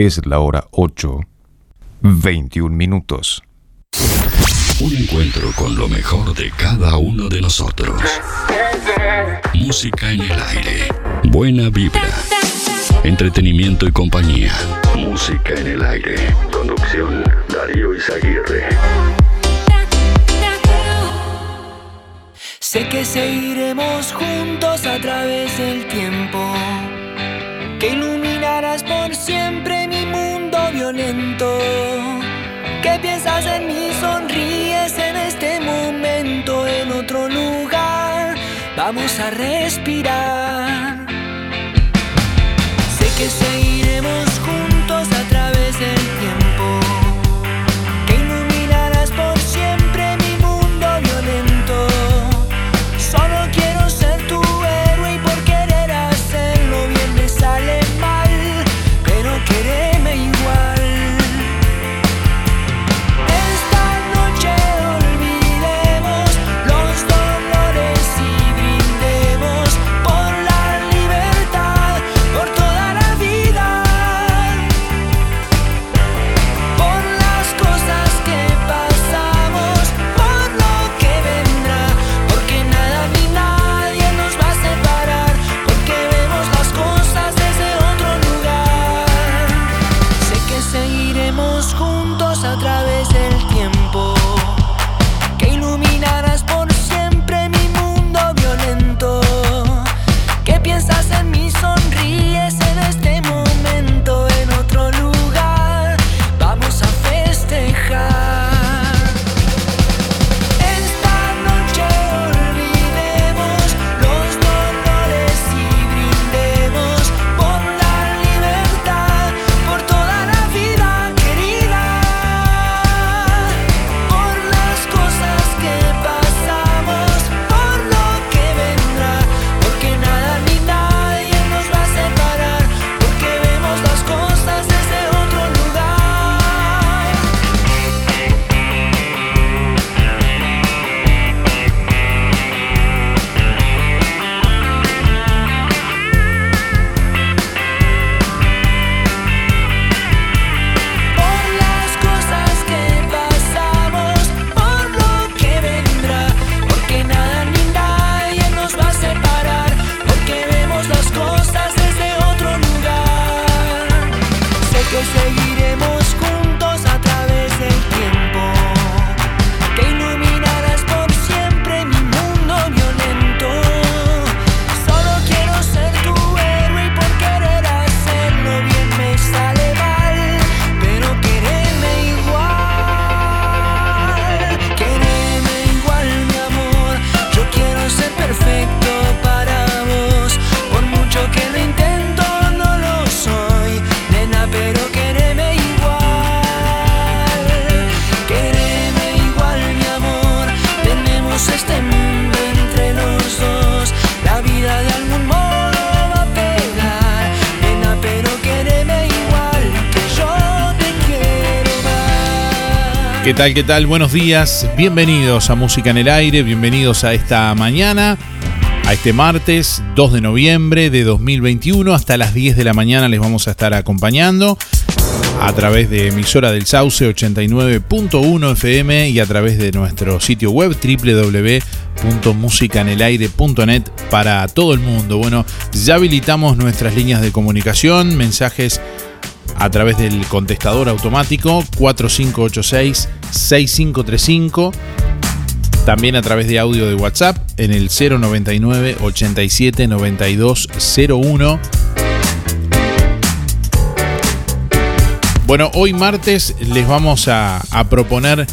Es la hora 8, 21 minutos. Un encuentro con lo mejor de cada uno de nosotros. Música en el aire. Buena vibra. Entretenimiento y compañía. Música en el aire. Conducción Darío Izaguirre. Sé que seguiremos juntos a través del tiempo, que iluminarás por siempre mi mundo violento. ¿Qué piensas en mí? Sonríes en este momento, en otro lugar. Vamos a respirar. Sé que seguiremos ¿Qué tal? ¿Qué tal? Buenos días. Bienvenidos a Música en el Aire. Bienvenidos a esta mañana, a este martes 2 de noviembre de 2021. Hasta las 10 de la mañana les vamos a estar acompañando a través de emisora del Sauce 89.1 FM y a través de nuestro sitio web www.musicanelaire.net para todo el mundo. Bueno, ya habilitamos nuestras líneas de comunicación, mensajes a través del contestador automático 4586-6535. También a través de audio de WhatsApp en el 099 87 9201. Bueno, hoy martes les vamos a, a proponer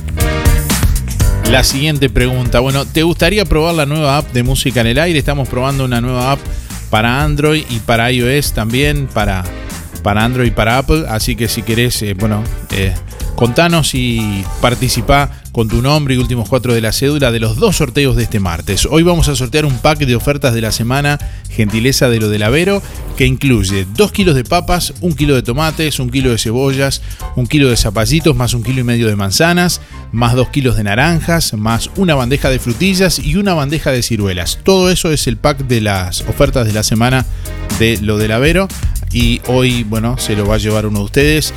la siguiente pregunta. Bueno, ¿te gustaría probar la nueva app de música en el aire? Estamos probando una nueva app para Android y para iOS también, para, para Android y para Apple. Así que si querés, eh, bueno, eh, contanos y participá con tu nombre y últimos cuatro de la cédula de los dos sorteos de este martes. Hoy vamos a sortear un pack de ofertas de la semana, gentileza de lo del Avero, que incluye 2 kilos de papas, 1 kilo de tomates, 1 kilo de cebollas, 1 kilo de zapallitos, más 1 kilo y medio de manzanas, más 2 kilos de naranjas, más una bandeja de frutillas y una bandeja de ciruelas. Todo eso es el pack de las ofertas de la semana de lo del Avero. Y hoy, bueno, se lo va a llevar uno de ustedes.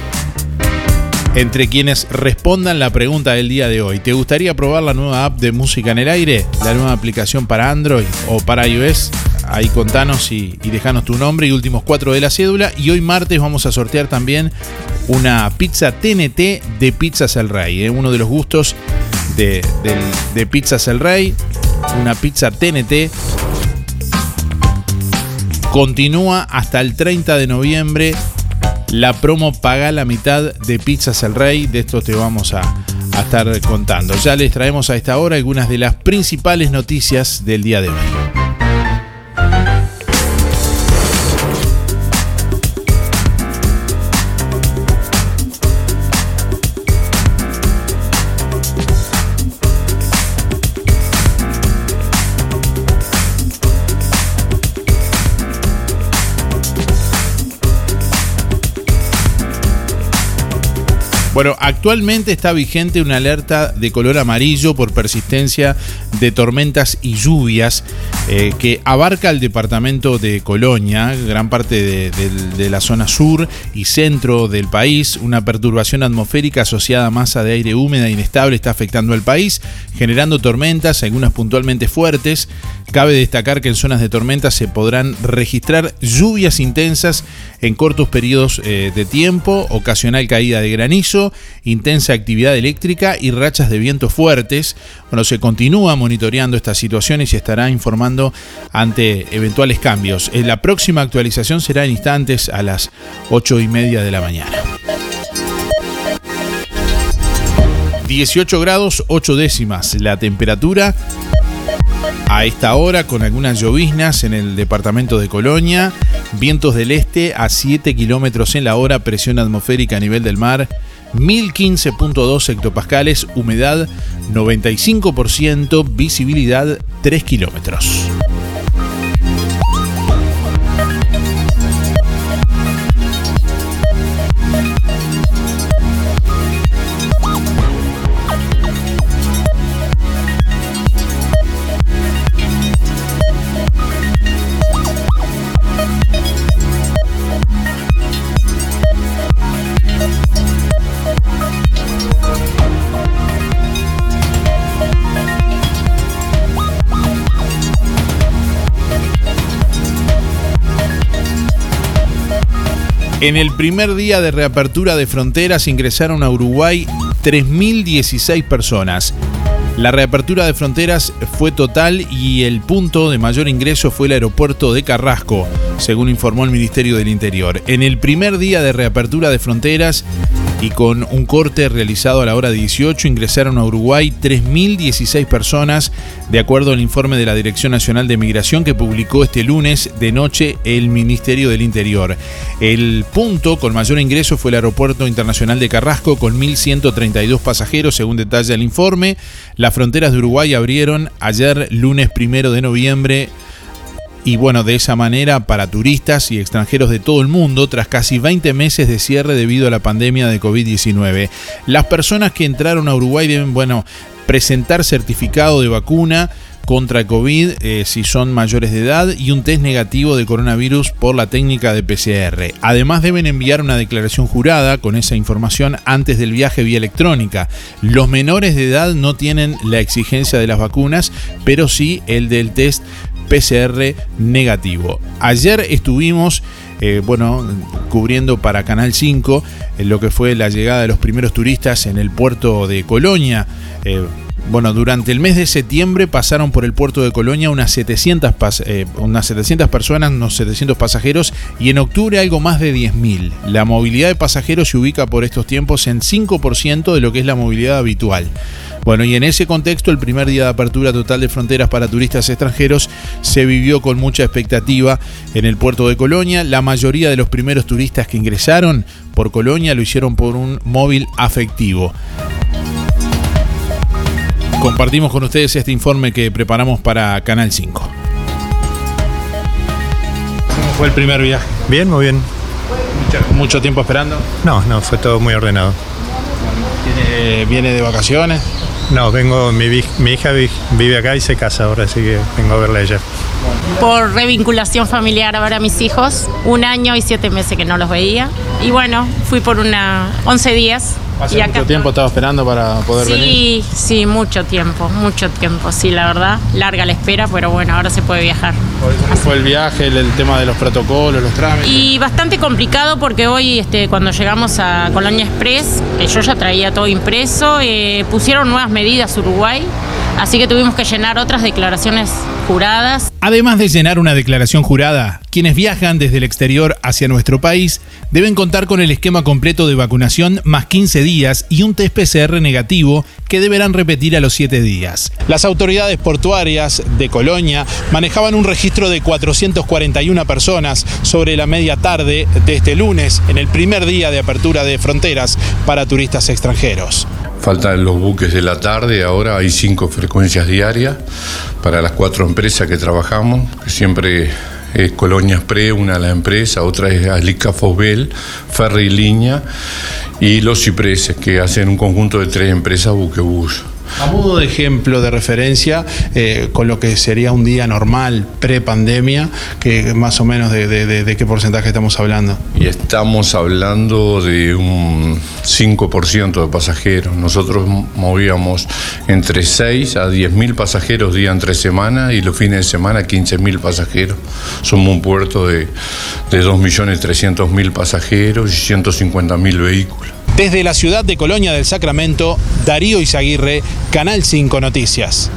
Entre quienes respondan la pregunta del día de hoy, ¿te gustaría probar la nueva app de música en el aire? La nueva aplicación para Android o para iOS. Ahí contanos y, y dejanos tu nombre y últimos cuatro de la cédula. Y hoy martes vamos a sortear también una pizza TNT de Pizzas El Rey. ¿eh? Uno de los gustos de, de Pizzas El Rey. Una pizza TNT. Continúa hasta el 30 de noviembre la promo Paga la mitad de Pizzas El Rey. De esto te vamos a, a estar contando. Ya les traemos a esta hora algunas de las principales noticias del día de hoy. Bueno, actualmente está vigente una alerta de color amarillo por persistencia de tormentas y lluvias eh, que abarca el departamento de Colonia, gran parte de, de- de la zona sur y centro del país. Una perturbación atmosférica asociada a masa de aire húmeda e inestable está afectando al país, generando tormentas, algunas puntualmente fuertes. Cabe destacar que en zonas de tormenta se podrán registrar lluvias intensas en cortos periodos eh, de tiempo, ocasional caída de granizo, intensa actividad eléctrica y rachas de viento fuertes. Bueno, se continúa monitoreando estas situaciones y estará informando ante eventuales cambios. Eh, La próxima actualización será en instantes a las 8 y media de la mañana. 18 grados 8 décimas la temperatura a esta hora con algunas lloviznas en el departamento de Colonia, vientos del este a 7 kilómetros en la hora, presión atmosférica a nivel del mar 1015.2 hectopascales, humedad 95%, visibilidad 3 kilómetros. En el primer día de reapertura de fronteras ingresaron a Uruguay 3.016 personas. La reapertura de fronteras fue total y el punto de mayor ingreso fue el aeropuerto de Carrasco, según informó el Ministerio del Interior. En el primer día de reapertura de fronteras y con un corte realizado a la hora 18 ingresaron a Uruguay 3.016 personas, de acuerdo al informe de la Dirección Nacional de Migración que publicó este lunes de noche el Ministerio del Interior. El punto con mayor ingreso fue el Aeropuerto Internacional de Carrasco con 1.132 pasajeros, según detalla el informe. Las fronteras de Uruguay abrieron ayer lunes primero de noviembre y bueno, de esa manera para turistas y extranjeros de todo el mundo tras casi 20 meses de cierre debido a la pandemia de COVID-19. Las personas que entraron a Uruguay deben, bueno, presentar certificado de vacuna contra COVID eh, si son mayores de edad y un test negativo de coronavirus por la técnica de PCR. Además deben enviar una declaración jurada con esa información antes del viaje vía electrónica. Los menores de edad no tienen la exigencia de las vacunas, pero sí el del test PCR negativo. Ayer estuvimos, eh, bueno, cubriendo para Canal 5 eh, lo que fue la llegada de los primeros turistas en el puerto de Colonia. Eh, bueno, durante el mes de septiembre pasaron por el puerto de Colonia unas 700, pas- eh, unas 700 personas, unos 700 pasajeros y en octubre algo más de 10.000. La movilidad de pasajeros se ubica por estos tiempos en 5% de lo que es la movilidad habitual. Bueno, y en ese contexto, el primer día de apertura total de fronteras para turistas extranjeros se vivió con mucha expectativa en el puerto de Colonia. La mayoría de los primeros turistas que ingresaron por Colonia lo hicieron por un móvil afectivo. Compartimos con ustedes este informe que preparamos para Canal 5. ¿Cómo fue el primer viaje? Bien, muy bien. Mucho, mucho tiempo esperando. No, no, fue todo muy ordenado. Tiene- viene de vacaciones. No, vengo, mi, mi hija vive acá y se casa ahora, así que vengo a verla ella. Por revinculación familiar a ver a mis hijos, un año y siete meses que no los veía. Y bueno, fui por una 11 días ¿Hace mucho tiempo estaba esperando para poder venir? Sí, sí, mucho tiempo, mucho tiempo, sí, la verdad. Larga la espera, pero bueno, ahora se puede viajar. ¿Cómo fue el viaje, el, tema de los protocolos, los trámites? Y bastante complicado porque hoy, este, cuando llegamos a Colonia Express, que yo ya traía todo impreso, eh, pusieron nuevas medidas Uruguay Así que tuvimos que llenar otras declaraciones juradas. Además de llenar una declaración jurada, quienes viajan desde el exterior hacia nuestro país deben contar con el esquema completo de vacunación más 15 días y un test PCR negativo que deberán repetir a los 7 días. Las autoridades portuarias de Colonia manejaban un registro de 441 personas sobre la media tarde de este lunes, en el primer día de apertura de fronteras para turistas extranjeros. Faltan los buques de la tarde, ahora hay cinco frecuencias diarias para las cuatro empresas que trabajamos, que siempre es Colonias Pre, una de las empresas, otra es Alica Fosbel, Ferry Línea y Los Cipreses, que hacen un conjunto de tres empresas buquebús. A modo de ejemplo, de referencia, eh, con lo que sería un día normal, pre-pandemia, que más o menos de, qué porcentaje estamos hablando. Y estamos hablando de un 5% de pasajeros. Nosotros movíamos entre 6 a 10 mil pasajeros día entre semana y los fines de semana 15 mil pasajeros. Somos un puerto de, de 2.300.000 pasajeros y 150 mil vehículos. Desde la ciudad de Colonia del Sacramento, Darío Izaguirre, Canal 5 Noticias.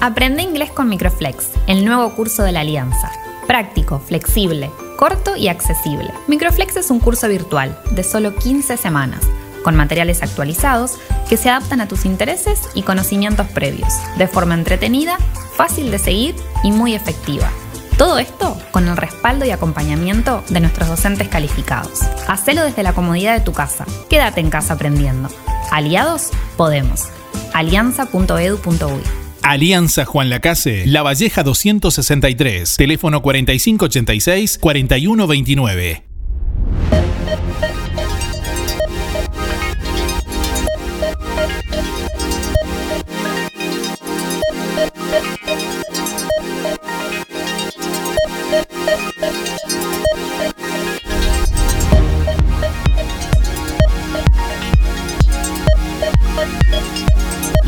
Aprende inglés con Microflex, el nuevo curso de la Alianza. Práctico, flexible, corto y accesible. Microflex es un curso virtual de solo 15 semanas con materiales actualizados que se adaptan a tus intereses y conocimientos previos, de forma entretenida, fácil de seguir y muy efectiva. Todo esto con el respaldo y acompañamiento de nuestros docentes calificados. Hacelo desde la comodidad de tu casa. Quédate en casa aprendiendo. Aliados, podemos. alianza.edu.uy Alianza Juan Lacase, La Valleja 263, teléfono 4586-4129.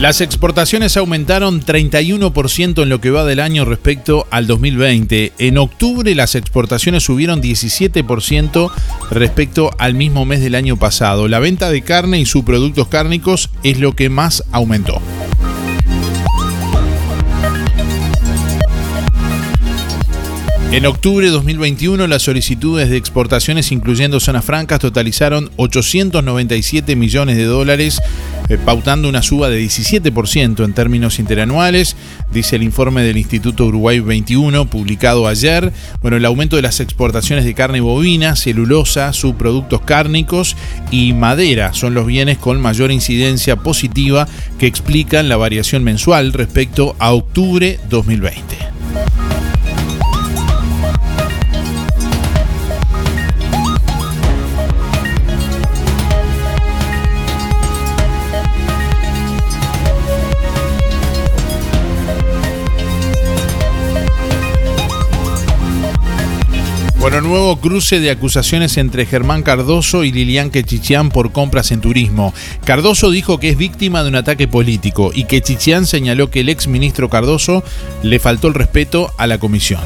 Las exportaciones aumentaron 31% en lo que va del año respecto al 2020. En octubre las exportaciones subieron 17% respecto al mismo mes del año pasado. La venta de carne y subproductos cárnicos es lo que más aumentó. En octubre de 2021, las solicitudes de exportaciones, incluyendo zonas francas, totalizaron 897 millones de dólares, eh, pautando una suba de 17% en términos interanuales, dice el informe del Instituto Uruguay 21, publicado ayer. Bueno, el aumento de las exportaciones de carne bovina, celulosa, subproductos cárnicos y madera son los bienes con mayor incidencia positiva que explican la variación mensual respecto a octubre 2020. Bueno, nuevo cruce de acusaciones entre Germán Cardoso y Lilian Quechichián por compras en turismo. Cardoso dijo que es víctima de un ataque político y que Chichián señaló que el ex ministro Cardoso le faltó el respeto a la comisión.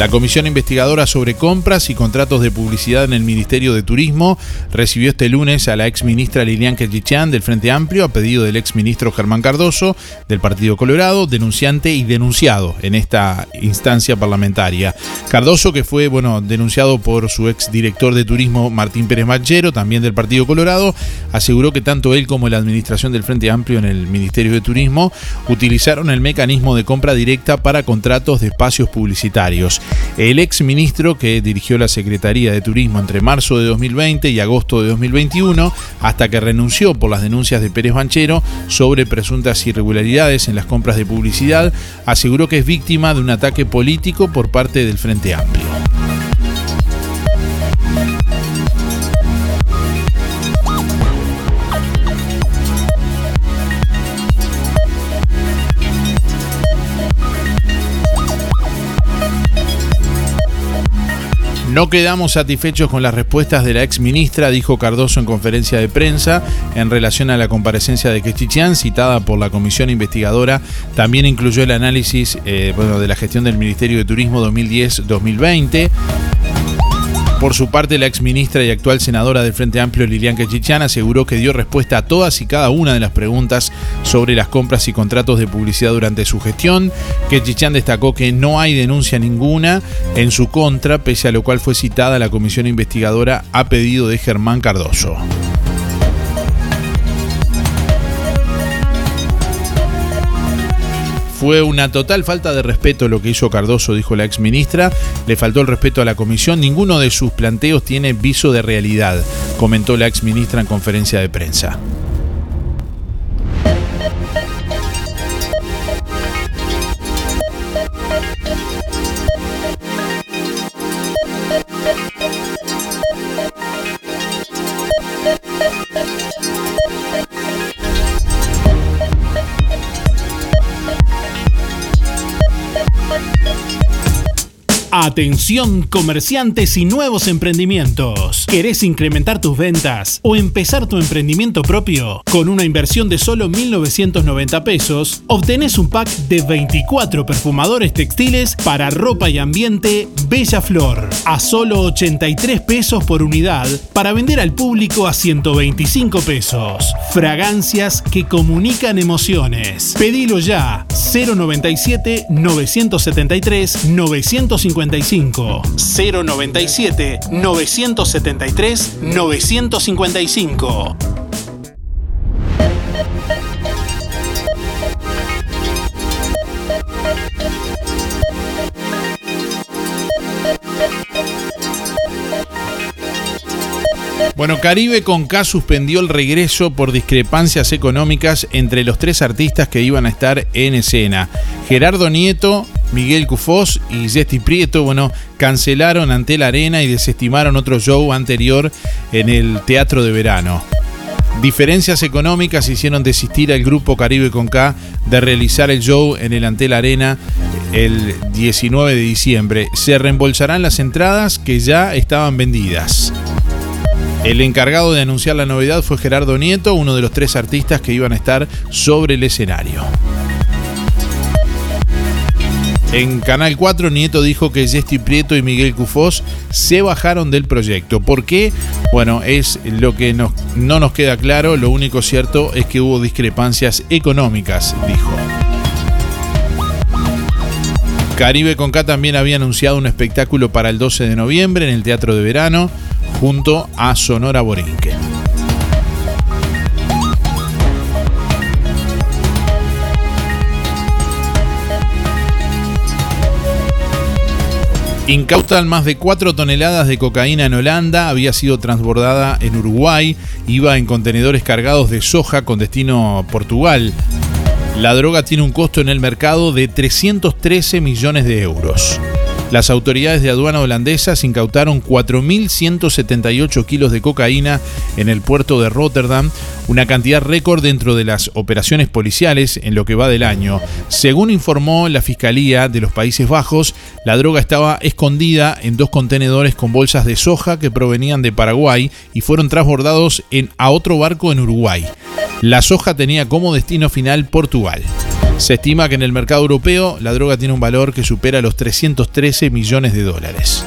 La Comisión Investigadora sobre Compras y Contratos de Publicidad en el Ministerio de Turismo recibió este lunes a la ex ministra Lilian Quechichán del Frente Amplio a pedido del ex ministro Germán Cardoso del Partido Colorado, denunciante y denunciado en esta instancia parlamentaria. Cardoso, que fue bueno, denunciado por su ex director de turismo Martín Pérez Machero, también del Partido Colorado, aseguró que tanto él como la administración del Frente Amplio en el Ministerio de Turismo utilizaron el mecanismo de compra directa para contratos de espacios publicitarios. El ex ministro que dirigió la Secretaría de Turismo entre marzo de 2020 y agosto de 2021, hasta que renunció por las denuncias de Pérez Banchero sobre presuntas irregularidades en las compras de publicidad, aseguró que es víctima de un ataque político por parte del Frente Amplio. No quedamos satisfechos con las respuestas de la ex ministra, dijo Cardoso en conferencia de prensa en relación a la comparecencia de Quechichián, citada por la comisión investigadora. También incluyó el análisis eh, bueno, de la gestión del Ministerio de Turismo 2010-2020. Por su parte, la ex ministra y actual senadora del Frente Amplio, Lilian Quechichán, aseguró que dio respuesta a todas y cada una de las preguntas sobre las compras y contratos de publicidad durante su gestión. Quechichán destacó que no hay denuncia ninguna en su contra, pese a lo cual fue citada la comisión investigadora a pedido de Germán Cardoso. Fue una total falta de respeto lo que hizo Cardoso, dijo la ex ministra. Le faltó el respeto a la comisión. Ninguno de sus planteos tiene viso de realidad, comentó la ex ministra en conferencia de prensa. Atención comerciantes y nuevos emprendimientos. ¿Querés incrementar tus ventas o empezar tu emprendimiento propio? Con una inversión de solo 1.990 pesos, obtenés un pack de 24 perfumadores textiles para ropa y ambiente Bella Flor a solo 83 pesos por unidad para vender al público a 125 pesos. Fragancias que comunican emociones. Pedilo ya 097 973 950 097 973 955. Bueno, Caribe con K suspendió el regreso por discrepancias económicas entre los tres artistas que iban a estar en escena. Gerardo Nieto, Miguel Cufós y Jesti Prieto, bueno, cancelaron ante la arena y desestimaron otro show anterior en el Teatro de Verano. Diferencias económicas hicieron desistir al grupo Caribe con K de realizar el show en el Antel Arena el 19 de diciembre. Se reembolsarán las entradas que ya estaban vendidas. El encargado de anunciar la novedad fue Gerardo Nieto, uno de los tres artistas que iban a estar sobre el escenario. En Canal 4, Nieto dijo que Jesti Prieto y Miguel Cufós se bajaron del proyecto. ¿Por qué? Bueno, es lo que no nos queda claro. Lo único cierto es que hubo discrepancias económicas, dijo. Caribe con K también había anunciado un espectáculo para el 12 de noviembre en el Teatro de Verano junto a Sonora Borinque. Incautan más de 4 toneladas de cocaína en Holanda, había sido transbordada en Uruguay, iba en contenedores cargados de soja con destino a Portugal. La droga tiene un costo en el mercado de 313 millones de euros. Las autoridades de aduana holandesas incautaron 4.178 kilos de cocaína en el puerto de Rotterdam, una cantidad récord dentro de las operaciones policiales en lo que va del año. Según informó la Fiscalía de los Países Bajos, la droga estaba escondida en dos contenedores con bolsas de soja que provenían de Paraguay y fueron transbordados en, a otro barco en Uruguay. La soja tenía como destino final Portugal. Se estima que en el mercado europeo la droga tiene un valor que supera los 313 millones de dólares.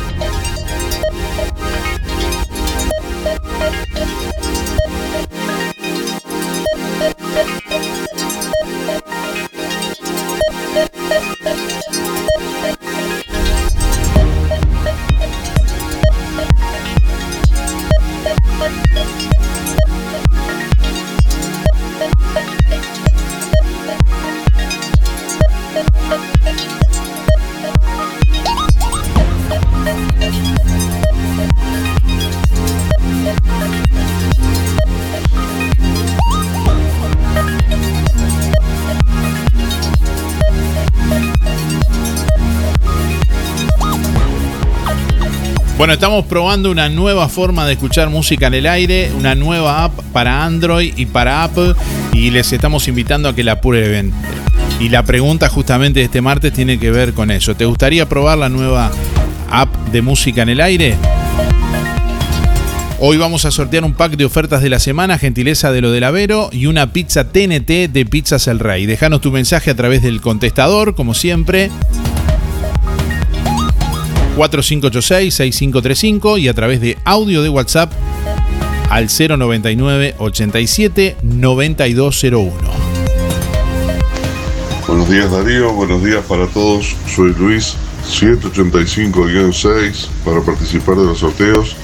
Bueno, estamos probando una nueva forma de escuchar música en el aire, una nueva app para Android y para Apple y les estamos invitando a que la prueben. Y la pregunta justamente de este martes tiene que ver con eso. ¿Te gustaría probar la nueva app de música en el aire? Hoy vamos a sortear un pack de ofertas de la semana, gentileza de lo del Avero y una pizza TNT de Pizzas El Rey. Déjanos tu mensaje a través del contestador, como siempre. 4586-6535 y a través de audio de WhatsApp al 099 87 9201. Buenos días Darío, buenos días para todos. Soy Luis, 185-6 para participar de los sorteos.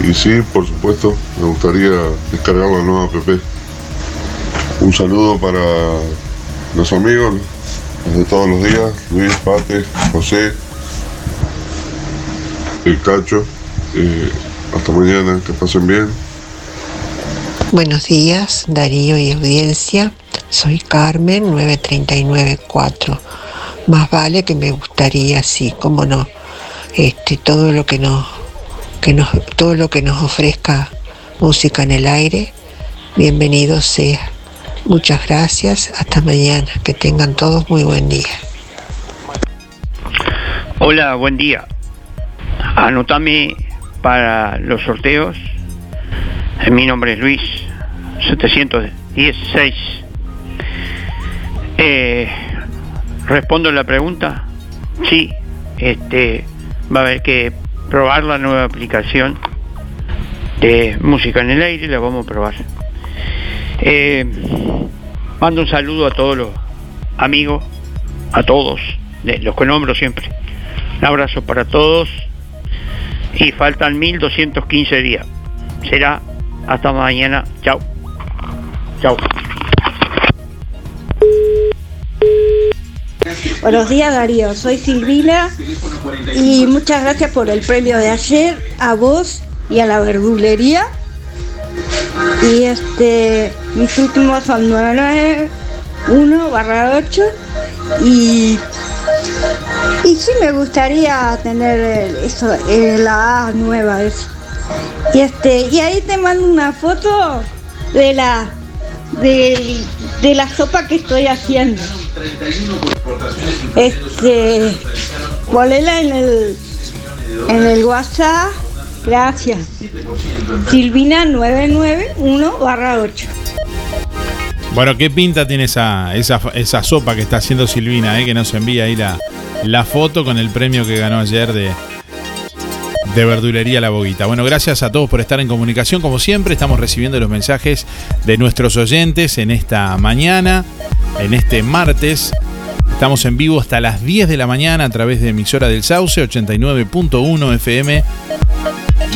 Y sí, por supuesto, me gustaría descargar la nueva app. Un saludo para los amigos de todos los días, Luis, Pate, José, el Cacho. Eh, hasta mañana, que pasen bien. Buenos días, Darío y audiencia. Soy Carmen 9394. Más vale que me gustaría, sí, cómo no, este, todo lo que nos, que nos, todo lo que nos ofrezca música en el aire, bienvenido sea. Muchas gracias, hasta mañana, que tengan todos muy buen día. Hola, buen día. Anotame para los sorteos. Mi nombre es Luis, 716. Eh, Respondo la pregunta. Sí, este, va a haber que probar la nueva aplicación de música en el aire, la vamos a probar. Eh, mando un saludo a todos los amigos, a todos, los que nombro siempre. Un abrazo para todos y faltan 1215 días. Será hasta mañana. Chao. Chao. Buenos días Darío, soy Silvina y muchas gracias por el premio de ayer a vos y a la verdulería. Y este, mis últimos son 991 barra 8 y, y sí me gustaría tener eso, la A nueva eso. Y este, y ahí te mando una foto de la de, de la sopa que estoy haciendo. Este, ponela en el, en el WhatsApp. Gracias. Silvina 991 barra 8. Bueno, ¿qué pinta tiene esa, esa, esa sopa que está haciendo Silvina, eh, que nos envía ahí la, la foto con el premio que ganó ayer de, de Verdulería La Boguita. Bueno, gracias a todos por estar en comunicación. Como siempre, estamos recibiendo los mensajes de nuestros oyentes en esta mañana, en este martes. Estamos en vivo hasta las 10 de la mañana a través de emisora del Sauce 89.1 FM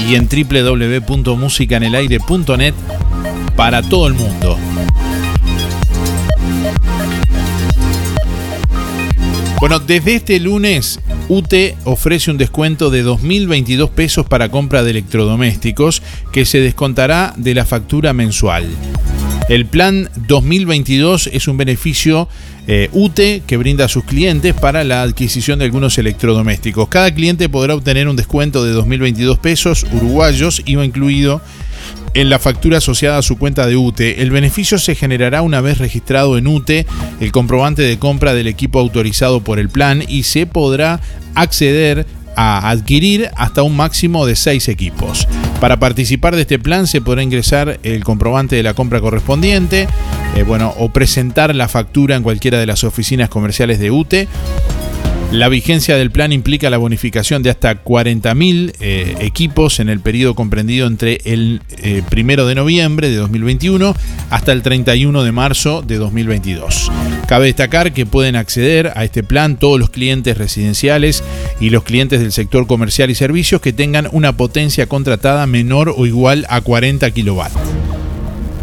y en www.musicanelaire.net para todo el mundo. Bueno, desde este lunes UTE ofrece un descuento de 2.022 pesos para compra de electrodomésticos que se descontará de la factura mensual. El plan 2022 es un beneficio eh, UTE que brinda a sus clientes para la adquisición de algunos electrodomésticos. Cada cliente podrá obtener un descuento de 2.022 pesos uruguayos, IVA incluido, en la factura asociada a su cuenta de UTE. El beneficio se generará una vez registrado en UTE el comprobante de compra del equipo autorizado por el plan y se podrá acceder a adquirir hasta un máximo de 6 equipos. Para participar de este plan se podrá ingresar el comprobante de la compra correspondiente, eh, bueno, o presentar la factura en cualquiera de las oficinas comerciales de UTE la vigencia del plan implica la bonificación de hasta 40.000 eh, equipos en el periodo comprendido entre el 1 eh, de noviembre de 2021 hasta el 31 de marzo de 2022. Cabe destacar que pueden acceder a este plan todos los clientes residenciales y los clientes del sector comercial y servicios que tengan una potencia contratada menor o igual a 40 kilovatios.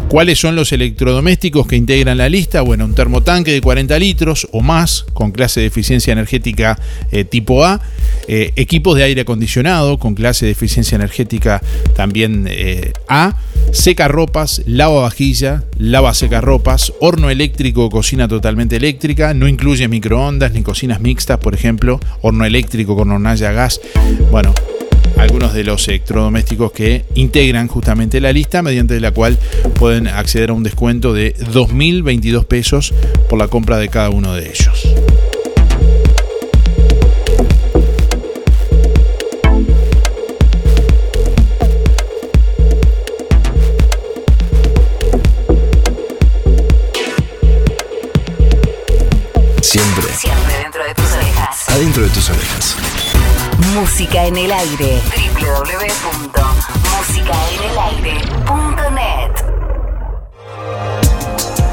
¿Cuáles son los electrodomésticos que integran la lista? Bueno, un termotanque de 40 litros o más con clase de eficiencia energética eh, tipo A, eh, equipos de aire acondicionado con clase de eficiencia energética también eh, A, secarropas, lavavajilla, lava secarropas, horno eléctrico cocina totalmente eléctrica, no incluye microondas ni cocinas mixtas, por ejemplo, horno eléctrico con hornalla a gas. Bueno, algunos de los electrodomésticos que integran justamente la lista, mediante la cual pueden acceder a un descuento de 2.022 pesos por la compra de cada uno de ellos. Siempre. Siempre dentro de tus orejas. Adentro de tus orejas. Música en el aire. www.musicaenelaire.net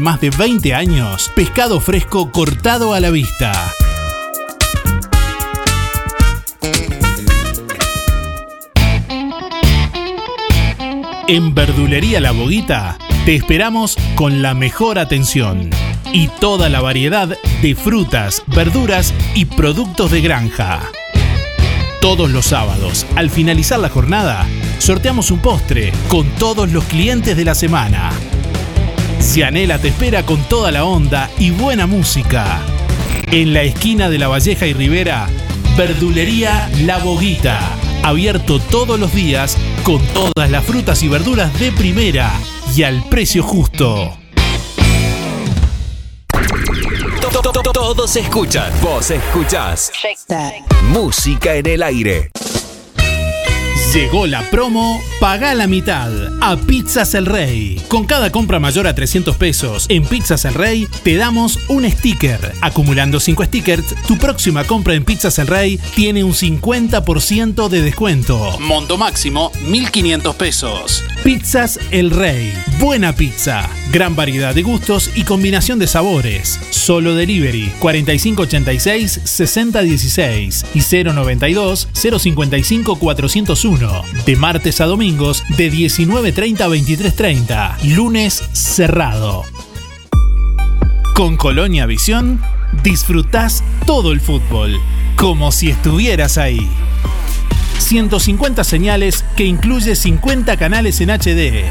más de 20 años, pescado fresco cortado a la vista. En Verdulería La Boguita te esperamos con la mejor atención y toda la variedad de frutas, verduras y productos de granja. Todos los sábados, al finalizar la jornada, sorteamos un postre con todos los clientes de la semana. Cianela te espera con toda la onda y buena música. En la esquina de La Valleja y Rivera, Verdulería La Boguita. Abierto todos los días con todas las frutas y verduras de primera y al precio justo. Todos escuchan, vos escuchás. Música en el aire. Llegó la promo Paga la mitad a Pizzas El Rey. Con cada compra mayor a 300 pesos en Pizzas El Rey, te damos un sticker. Acumulando 5 stickers, tu próxima compra en Pizzas El Rey tiene un 50% de descuento. Monto máximo 1500 pesos. Pizzas El Rey. Buena pizza. Gran variedad de gustos y combinación de sabores. Solo delivery 4586 6016 y 092 055 401 de martes a domingos de 19.30 a 23.30. Lunes cerrado. Con Colonia Visión disfrutás todo el fútbol, como si estuvieras ahí. 150 señales que incluye 50 canales en HD.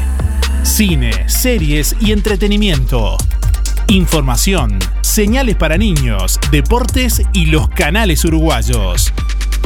cine, series y entretenimiento. Información, señales para niños, deportes y los canales uruguayos.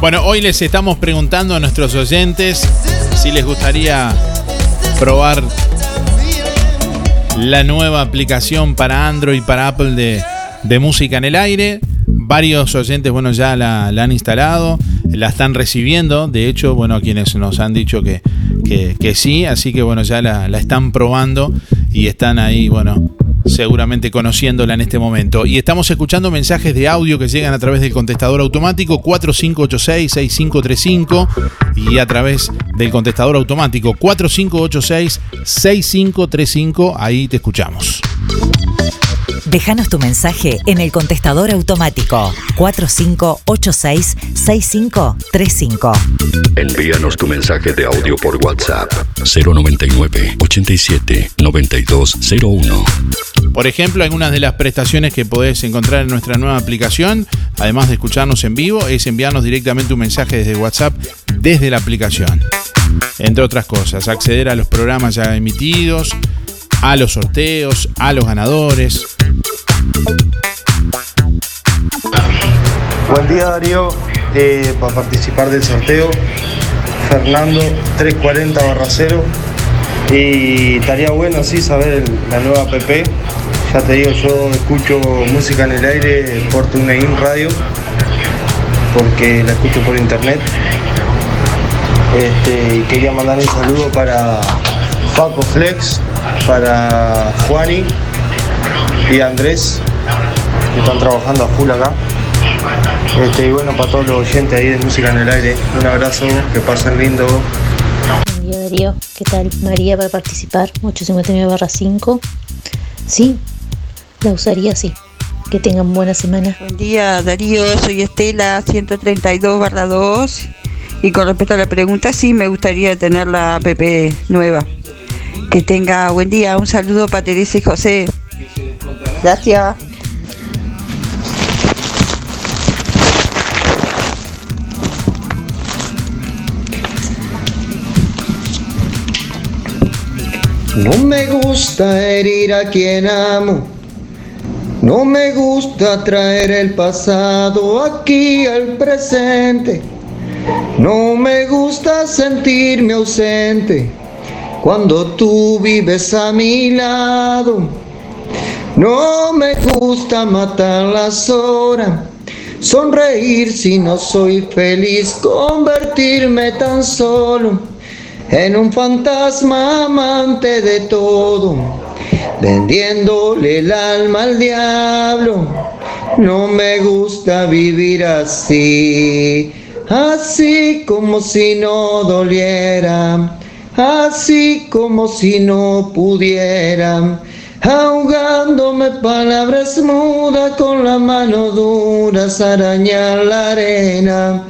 Bueno, hoy les estamos preguntando a nuestros oyentes si les gustaría probar la nueva aplicación para Android y para Apple de, música en el aire. Varios oyentes, bueno, ya la, han instalado, la están recibiendo. De hecho, bueno, quienes nos han dicho que, que, sí, así que bueno, ya la, la están probando y están ahí, bueno, seguramente conociéndola en este momento. Y estamos escuchando mensajes de audio que llegan a través del contestador automático 4586-6535 y a través del contestador automático 4586-6535. Ahí te escuchamos. Déjanos tu mensaje en el contestador automático 4586-6535. Envíanos tu mensaje de audio por WhatsApp 099 87 9201. Por ejemplo, algunas de las prestaciones que podés encontrar en nuestra nueva aplicación, además de escucharnos en vivo, es enviarnos directamente un mensaje desde WhatsApp desde la aplicación. Entre otras cosas, acceder a los programas ya emitidos, a los sorteos, a los ganadores. Buen día Darío, eh, para participar del sorteo, Fernando 340 barra 0 y estaría bueno así saber la nueva app. Ya te digo, yo escucho música en el aire por TuneIn Radio porque la escucho por internet. Este, y quería mandar un saludo para Paco Flex, para Juani y Andrés, que están trabajando a full acá. Este, y bueno, para todos los oyentes ahí de Música en el Aire, un abrazo, que pasen lindo. Buen día Darío, ¿qué tal? María para participar, 859 barra 5. Sí, la usaría sí. Que tengan buena semana. Buen día Darío, soy Estela 132 barra 2 y con respecto a la pregunta sí me gustaría tener la app nueva. Que tenga buen día, un saludo para Teresa y José. Gracias. No me gusta herir a quien amo. No me gusta traer el pasado aquí al presente. No me gusta sentirme ausente cuando tú vives a mi lado. No me gusta matar las horas, sonreír si no soy feliz, convertirme tan solo en un fantasma amante de todo, vendiéndole el alma al diablo. No me gusta vivir así, así como si no doliera, así como si no pudiera. Ahogándome palabras mudas con la mano duras, arañar la arena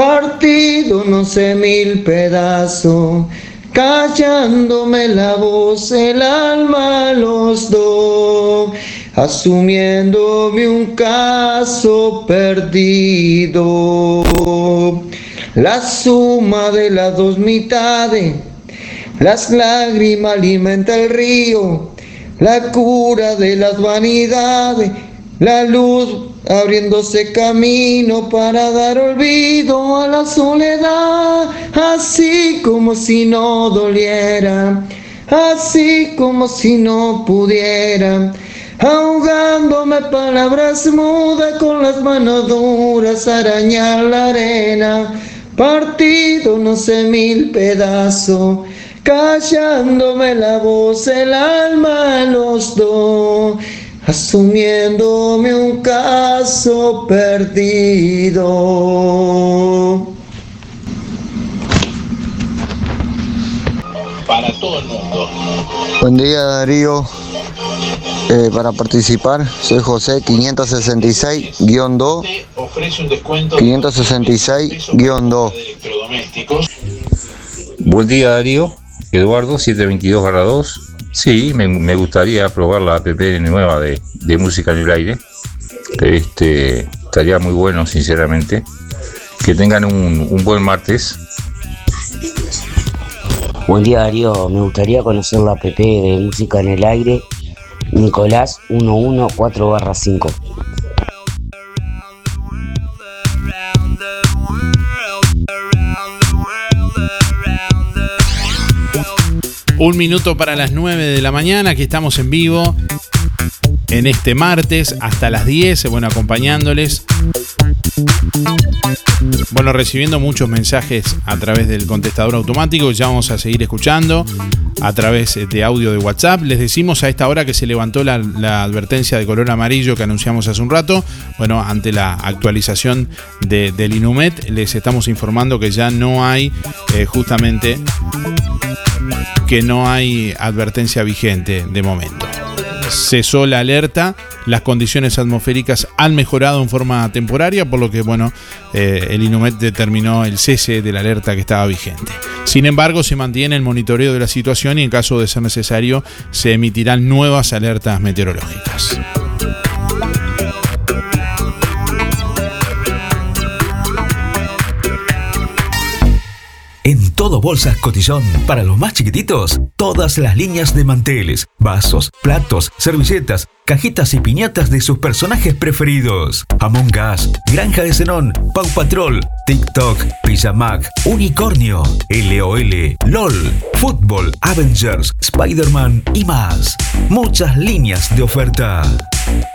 partido no sé mil pedazos, callándome la voz, el alma los dos, asumiéndome un caso perdido. La suma de las dos mitades, las lágrimas alimenta el río, la cura de las vanidades, la luz abriéndose camino para dar olvido a la soledad, así como si no doliera, así como si no pudiera. Ahogándome palabras mudas con las manos duras, arañar la arena, partido no sé mil pedazos, callándome la voz, el alma, los dos asumiéndome un caso perdido. Para todo el mundo. Buen día Darío. Eh, para participar soy José 566-2 566-2 Buen día Darío, Eduardo 722 2 Sí, me, gustaría probar la app nueva de, música en el aire. Este, estaría muy bueno, sinceramente. Que tengan un, un buen martes. Buen día Darío, me gustaría conocer la app de música en el aire. Nicolás 114 5. Un minuto para las 9 de la mañana, aquí estamos en vivo en este martes hasta las 10, bueno, acompañándoles. Bueno, recibiendo muchos mensajes a través del contestador automático, ya vamos a seguir escuchando a través de audio de WhatsApp. Les decimos a esta hora que se levantó la, advertencia de color amarillo que anunciamos hace un rato. Bueno, ante la actualización del Inumet, les estamos informando que ya no hay eh, justamente que no hay advertencia vigente de momento. Cesó la alerta, las condiciones atmosféricas han mejorado en forma temporaria, por lo que bueno, eh, el INUMET determinó el cese de la alerta que estaba vigente. Sin embargo, se mantiene el monitoreo de la situación y en caso de ser necesario se emitirán nuevas alertas meteorológicas. Todo Bolsas Cotillón, para los más chiquititos, todas las líneas de manteles, vasos, platos, servilletas, cajitas y piñatas de sus personajes preferidos. Among Us, Granja de Zenón, Pau Patrol, TikTok, Pijamac, Unicornio, LOL, LOL, Fútbol, Avengers, Spider-Man y más. Muchas líneas de oferta.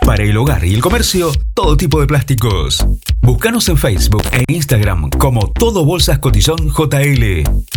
Para el hogar y el comercio, todo tipo de plásticos. Búscanos en Facebook e Instagram como Todo Bolsas Cotillón JL.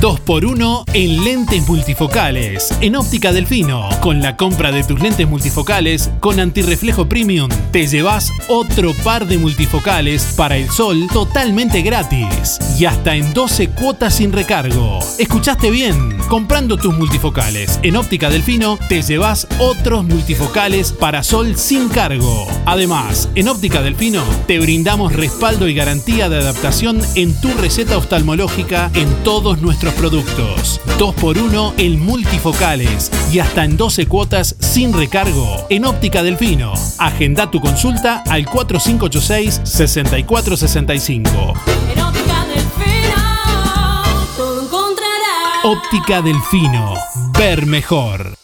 2x1 en lentes multifocales. En Óptica Delfino, con la compra de tus lentes multifocales con antirreflejo premium, te llevas otro par de multifocales para el sol totalmente gratis y hasta en 12 cuotas sin recargo. ¿Escuchaste bien? Comprando tus multifocales en Óptica Delfino, te llevas otros multifocales para sol sin cargo. Además, en Óptica Delfino te brindamos respaldo y garantía de adaptación en tu receta oftalmológica en todos nuestros productos. 2x1 en multifocales y hasta en 12 cuotas sin recargo en Óptica Delfino. Agenda tu consulta al 4586-6465. Óptica Delfino. Ver mejor.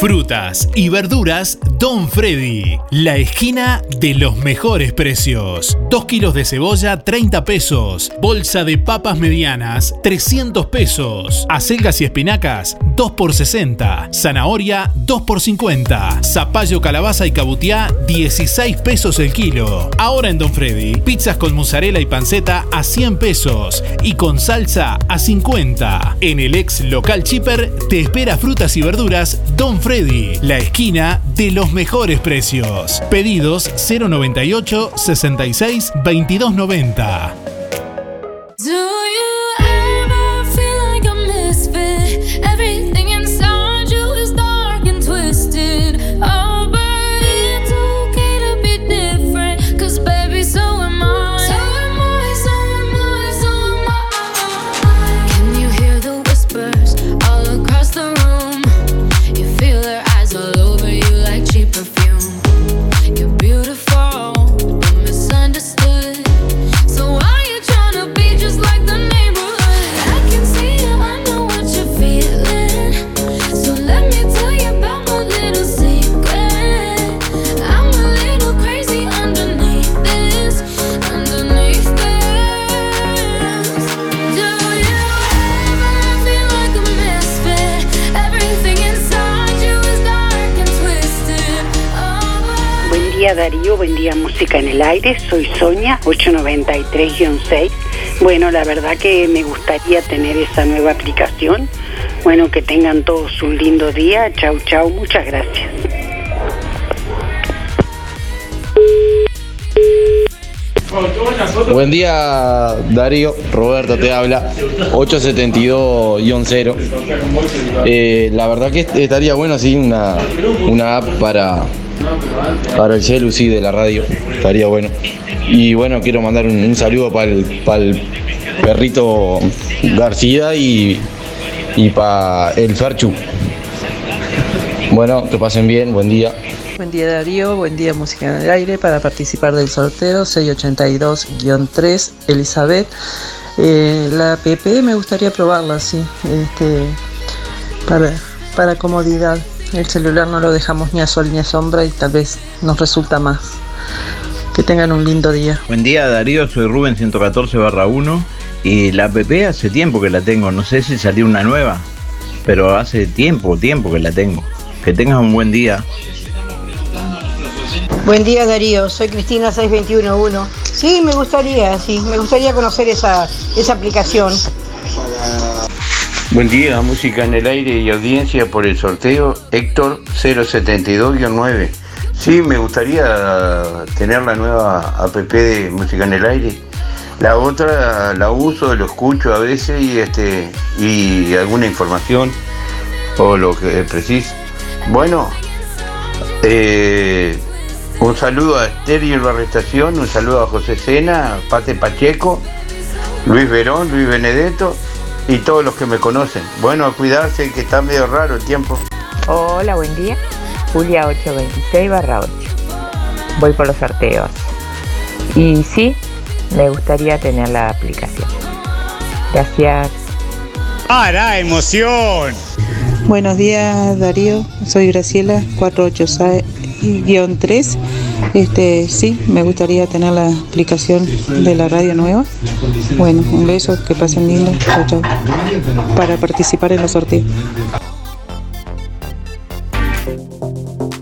Frutas y verduras Don Freddy, la esquina de los mejores precios. 2 kilos de cebolla, 30 pesos. Bolsa de papas medianas, 300 pesos. Acelgas y espinacas, 2 por 60. Zanahoria, 2 por 50. Zapallo, calabaza y cabutiá, 16 pesos el kilo. Ahora en Don Freddy, pizzas con mozzarella y panceta a 100 pesos y con salsa a 50. En el ex local Chipper te espera frutas y verduras Don Freddy. La esquina de los mejores precios. Pedidos 098 66 2290. Darío, buen día Música en el Aire, soy Sonia, 893-6. Bueno, la verdad que me gustaría tener esa nueva aplicación. Bueno, que tengan todos un lindo día. Chau, chau, muchas gracias. Buen día Darío, Roberto te habla, 872-0. Eh, la verdad que estaría bueno así una, una app para, para el celu, sí, de la radio. Estaría bueno. Y bueno, quiero mandar un, saludo para el, perrito García y, y para el Ferchu. Bueno, que pasen bien, buen día. Buen día Darío, buen día Música en el Aire para participar del sorteo 682-3 Elizabeth. Eh, la PP me gustaría probarla, sí, este, para, para comodidad. El celular no lo dejamos ni a sol ni a sombra y tal vez nos resulta más. Que tengan un lindo día. Buen día Darío, soy Rubén 114 barra 1 y la app hace tiempo que la tengo, no sé si salió una nueva, pero hace tiempo, tiempo que la tengo. Que tengas un buen día. Buen día Darío, soy Cristina 6211. Sí, me gustaría, sí, me gustaría conocer esa, esa aplicación. Buen día, música en el aire y audiencia por el sorteo Héctor 072-9. Sí, me gustaría tener la nueva app de música en el aire. La otra la uso, lo escucho a veces y este y alguna información o lo que precise. Bueno, eh, un saludo a Esther y Barrestación, un saludo a José Sena, Pate Pacheco Luis Verón, Luis Benedetto y todos los que me conocen. Bueno, a cuidarse que está medio raro el tiempo. Hola, buen día. Julia 826 barra 8. Voy por los sorteos. Y sí, me gustaría tener la aplicación. Gracias. ¡Para emoción! Buenos días Darío, soy Graciela 486-3. Este, sí, me gustaría tener la aplicación de la radio nueva. Bueno, un beso, que pasen lindo. Chao, chao. Para participar en los sorteos.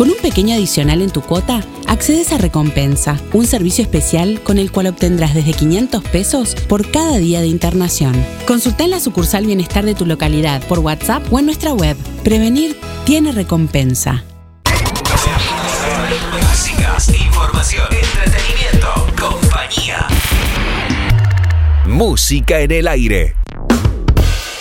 Con un pequeño adicional en tu cuota, accedes a Recompensa, un servicio especial con el cual obtendrás desde 500 pesos por cada día de internación. Consulta en la sucursal Bienestar de tu localidad por WhatsApp o en nuestra web. Prevenir tiene recompensa. Información, entretenimiento, compañía. Música en el aire.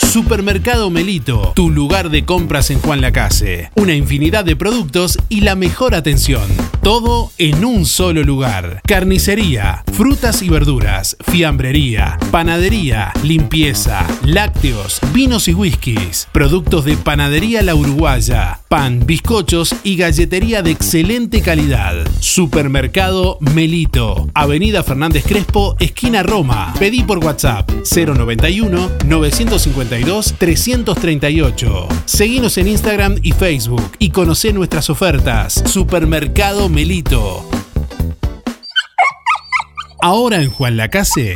Supermercado Melito, tu lugar de compras en Juan Lacase. Una infinidad de productos y la mejor atención. Todo en un solo lugar. Carnicería, frutas y verduras, fiambrería, panadería, limpieza, lácteos, vinos y whiskies, productos de panadería La Uruguaya, pan, bizcochos y galletería de excelente calidad. Supermercado Melito, Avenida Fernández Crespo, esquina Roma. Pedí por WhatsApp 091 952 338. Seguinos en Instagram y Facebook y conoce nuestras ofertas. Supermercado Melito. Ahora en Juan Lacase,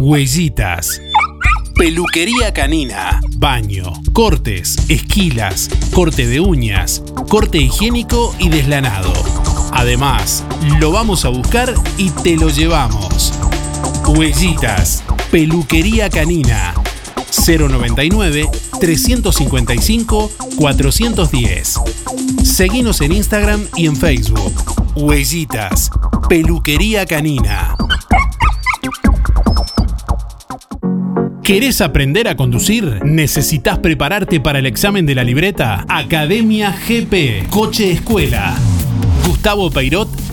Huellitas. Peluquería canina, baño, cortes, esquilas, corte de uñas, corte higiénico y deslanado. Además, lo vamos a buscar y te lo llevamos. Huellitas, peluquería canina. 099 355 410. Seguinos en Instagram y en Facebook. Huellitas, peluquería canina. ¿Querés aprender a conducir? ¿Necesitas prepararte para el examen de la libreta? Academia GP, Coche Escuela. Gustavo Peirot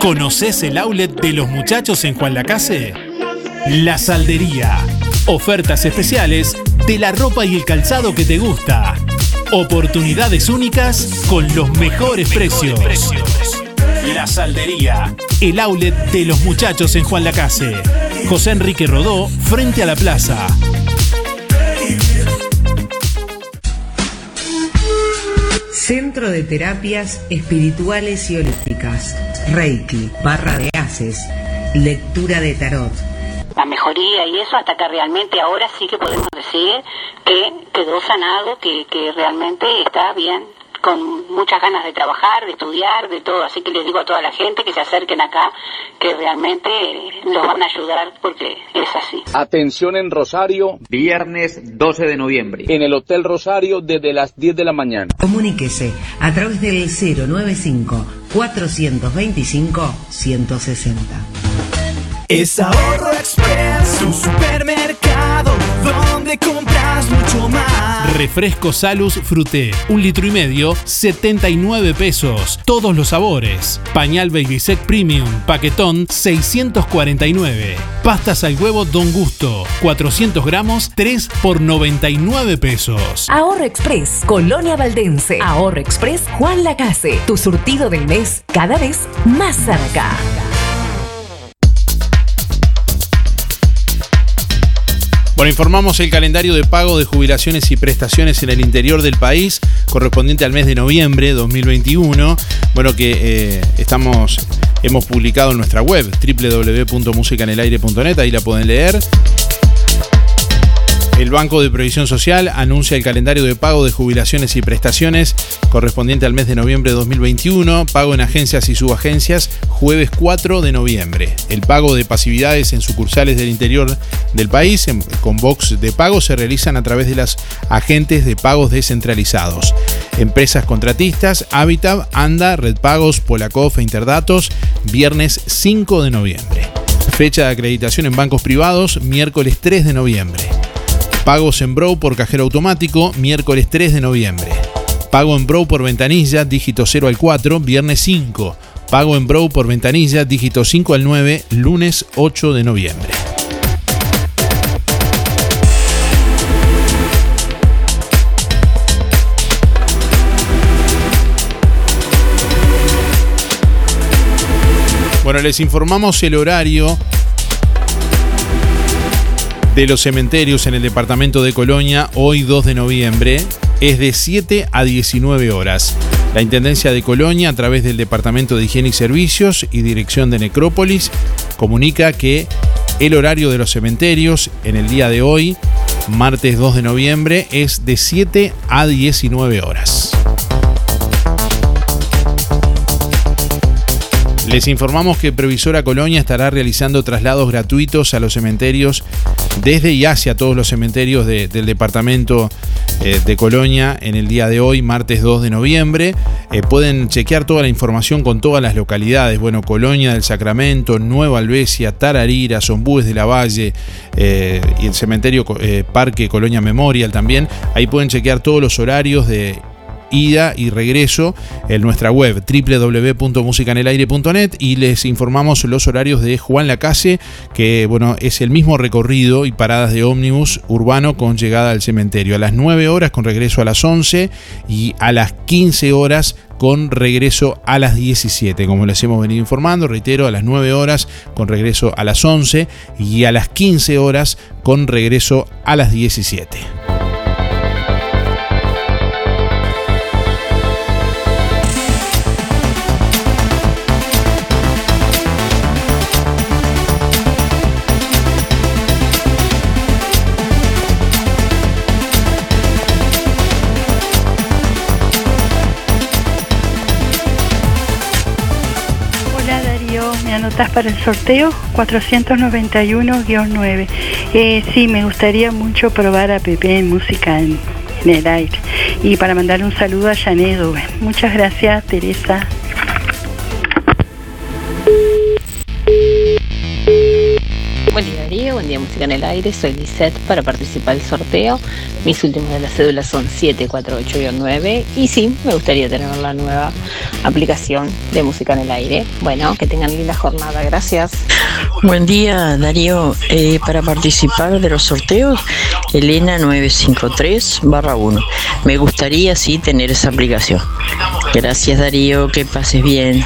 ¿Conoces el outlet de los muchachos en Juan Lacase? La Saldería. Ofertas especiales de la ropa y el calzado que te gusta. Oportunidades únicas con los mejores precios. La Saldería. El outlet de los muchachos en Juan Lacase. José Enrique Rodó, frente a la plaza. Centro de Terapias Espirituales y Holísticas. Reiki, barra de haces, lectura de tarot. La mejoría y eso hasta que realmente ahora sí que podemos decir que quedó sanado, que, que realmente está bien, con muchas ganas de trabajar, de estudiar, de todo. Así que les digo a toda la gente que se acerquen acá, que realmente los van a ayudar porque es así. Atención en Rosario, viernes 12 de noviembre, en el Hotel Rosario desde las 10 de la mañana. Comuníquese a través del 095 425 160. Es Ahorro Express, su supermercado donde compras mucho más. Refresco Salus Fruté, un litro y medio, 79 pesos. Todos los sabores. Pañal Baby Sec Premium, paquetón, 649. Pastas al huevo Don Gusto, 400 gramos, 3 por 99 pesos. Ahorro Express, Colonia Valdense. Ahorro Express, Juan Lacase. Tu surtido del mes, cada vez más cerca. Bueno, informamos el calendario de pago de jubilaciones y prestaciones en el interior del país correspondiente al mes de noviembre 2021. Bueno, que eh, estamos, hemos publicado en nuestra web www.musicanelaire.net, ahí la pueden leer. El Banco de Previsión Social anuncia el calendario de pago de jubilaciones y prestaciones correspondiente al mes de noviembre de 2021, pago en agencias y subagencias jueves 4 de noviembre. El pago de pasividades en sucursales del interior del país con box de pago se realizan a través de las agentes de pagos descentralizados. Empresas contratistas, Habitat, Anda, Red Pagos, Polacof e Interdatos, viernes 5 de noviembre. Fecha de acreditación en bancos privados, miércoles 3 de noviembre. Pagos en Brow por cajero automático, miércoles 3 de noviembre. Pago en Brow por ventanilla, dígito 0 al 4, viernes 5. Pago en Brow por ventanilla, dígito 5 al 9, lunes 8 de noviembre. Bueno, les informamos el horario de los cementerios en el departamento de Colonia hoy 2 de noviembre es de 7 a 19 horas. La Intendencia de Colonia, a través del Departamento de Higiene y Servicios y Dirección de Necrópolis, comunica que el horario de los cementerios en el día de hoy, martes 2 de noviembre, es de 7 a 19 horas. Les informamos que Previsora Colonia estará realizando traslados gratuitos a los cementerios desde y hacia todos los cementerios de- del departamento eh, de Colonia en el día de hoy, martes 2 de noviembre. Eh, pueden chequear toda la información con todas las localidades. Bueno, Colonia del Sacramento, Nueva Albesia, Tararira, Zombúes de la Valle eh, y el cementerio Parque Colonia Memorial también. Ahí pueden chequear todos los horarios de ida y regreso en nuestra web www.musicanelaire.net y les informamos los horarios de Juan Lacase, que bueno, es el mismo recorrido y paradas de ómnibus urbano con llegada al cementerio. A las 9 horas con regreso a las 11 y a las 15 horas con regreso a las 17. Como les hemos venido informando, reitero, a las 9 horas con regreso a las 11 y a las 15 horas con regreso a las 17. Darío, ¿me anotas para el sorteo? 491-9. Eh, sí, me gustaría mucho probar a Pepe en música en, en el aire. Y para mandar un saludo a Janet. Muchas gracias, Teresa. Buen día Darío, buen día Música en el Aire, soy Lisette para participar del sorteo. Mis últimos de las cédulas son 748-9 y sí, me gustaría tener la nueva aplicación de Música en el Aire. Bueno, que tengan linda jornada, gracias. Buen día, Darío. Eh, para participar de los sorteos, Elena 953 1. Me gustaría sí tener esa aplicación. Gracias, Darío. Que pases bien.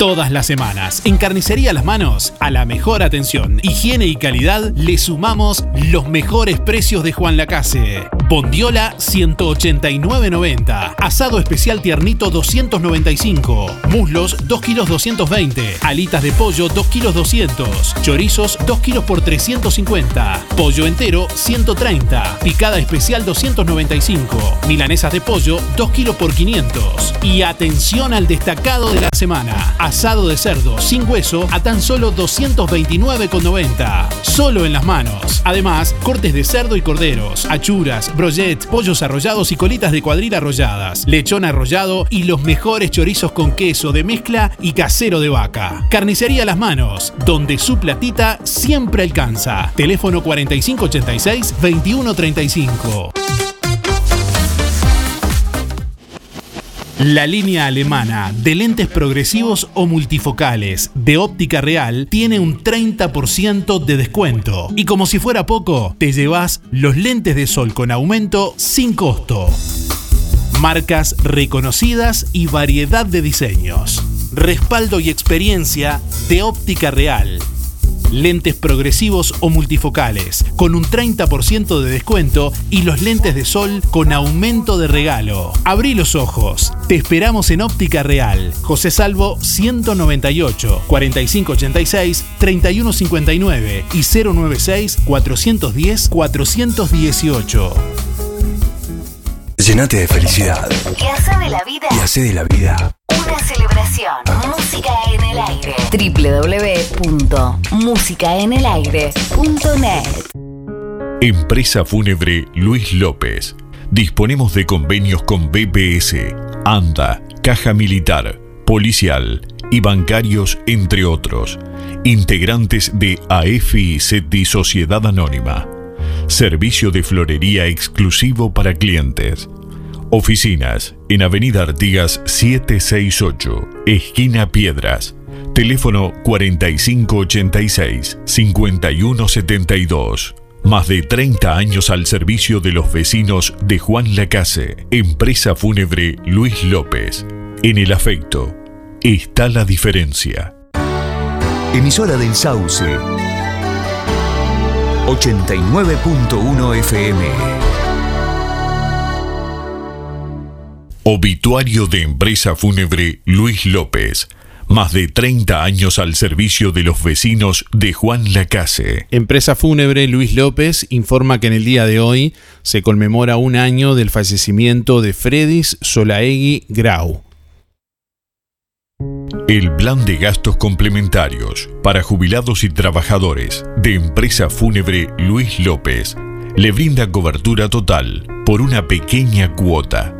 Todas las semanas, en Carnicería Las Manos, a la mejor atención, higiene y calidad, le sumamos los mejores precios de Juan Lacase. Bondiola 189.90. Asado especial tiernito 295. Muslos 2 kilos 220. Alitas de pollo 2 kilos 200. Chorizos 2 kilos por 350. Pollo entero 130. Picada especial 295. Milanesas de pollo 2 kilos por 500. Y atención al destacado de la semana. Asado de cerdo sin hueso a tan solo 229,90. Solo en las manos. Además, cortes de cerdo y corderos, achuras, brochets, pollos arrollados y colitas de cuadril arrolladas, lechón arrollado y los mejores chorizos con queso de mezcla y casero de vaca. Carnicería Las Manos, donde su platita siempre alcanza. Teléfono 4586-2135. La línea alemana de lentes progresivos o multifocales de óptica real tiene un 30% de descuento. Y como si fuera poco, te llevas los lentes de sol con aumento sin costo. Marcas reconocidas y variedad de diseños. Respaldo y experiencia de óptica real lentes progresivos o multifocales, con un 30% de descuento y los lentes de sol con aumento de regalo. Abrí los ojos. Te esperamos en Óptica Real. José Salvo 198 4586 3159 y 096 410 418. Llenate de felicidad. ¿Qué hace de la vida? Y hace de la vida Una celebración. Música en el aire. www.musicaenelaire.net Empresa Fúnebre Luis López. Disponemos de convenios con BPS, ANDA, Caja Militar, Policial y bancarios, entre otros. Integrantes de SETI Sociedad Anónima. Servicio de florería exclusivo para clientes. Oficinas en Avenida Artigas 768, esquina Piedras. Teléfono 4586-5172. Más de 30 años al servicio de los vecinos de Juan Lacase. Empresa Fúnebre Luis López. En el afecto está la diferencia. Emisora del Sauce. 89.1 FM. Obituario de Empresa Fúnebre Luis López. Más de 30 años al servicio de los vecinos de Juan Lacase. Empresa Fúnebre Luis López informa que en el día de hoy se conmemora un año del fallecimiento de Fredis Solaegui Grau. El plan de gastos complementarios para jubilados y trabajadores de Empresa Fúnebre Luis López le brinda cobertura total por una pequeña cuota.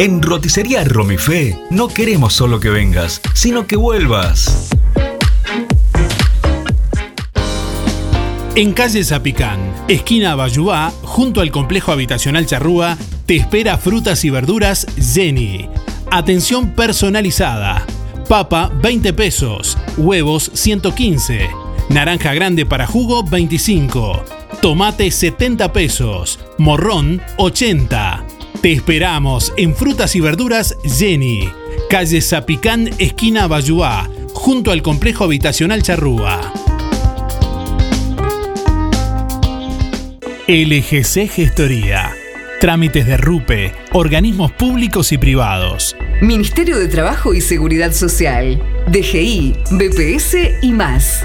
En Roticería Romifé no queremos solo que vengas, sino que vuelvas. En calle Zapicán, esquina Bayubá, junto al complejo habitacional Charrúa, te espera frutas y verduras Jenny. Atención personalizada. Papa 20 pesos, huevos 115, naranja grande para jugo 25, tomate 70 pesos, morrón 80. Te esperamos en Frutas y Verduras Jenny, calle Zapicán, esquina Bayuá, junto al complejo habitacional Charrúa. LGC Gestoría. Trámites de RUPE, organismos públicos y privados. Ministerio de Trabajo y Seguridad Social, DGI, BPS y más.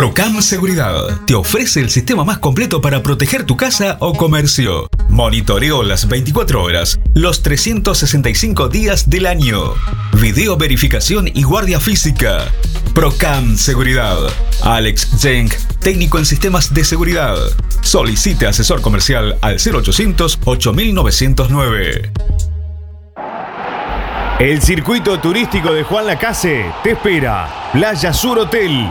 Procam Seguridad te ofrece el sistema más completo para proteger tu casa o comercio. Monitoreo las 24 horas, los 365 días del año. Video verificación y guardia física. Procam Seguridad. Alex Zeng, técnico en sistemas de seguridad. Solicite asesor comercial al 0800 8909. El circuito turístico de Juan Lacase te espera. Playa Sur Hotel,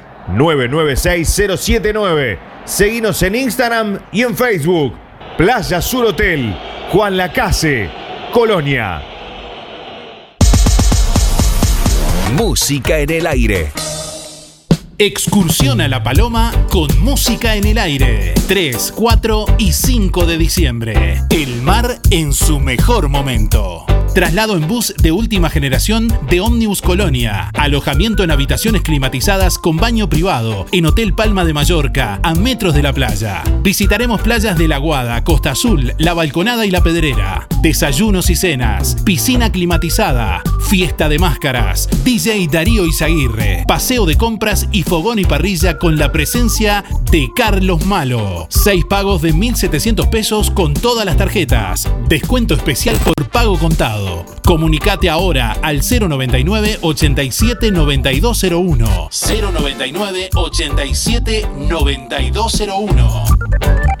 996 079. Seguinos en Instagram y en Facebook. Playa Sur Hotel, Juan Lacase, Colonia. Música en el aire. Excursión a La Paloma con música en el aire. 3, 4 y 5 de diciembre. El mar en su mejor momento. Traslado en bus de última generación de Omnibus Colonia. Alojamiento en habitaciones climatizadas con baño privado en Hotel Palma de Mallorca, a metros de la playa. Visitaremos playas de La Guada, Costa Azul, La Balconada y La Pedrera. Desayunos y cenas, piscina climatizada, fiesta de máscaras, DJ Darío Izaguirre, paseo de compras y fogón y parrilla con la presencia de Carlos Malo. Seis pagos de 1.700 pesos con todas las tarjetas. Descuento especial por pago contado. Comunicate ahora al 099 87 9201. 099 87 9201.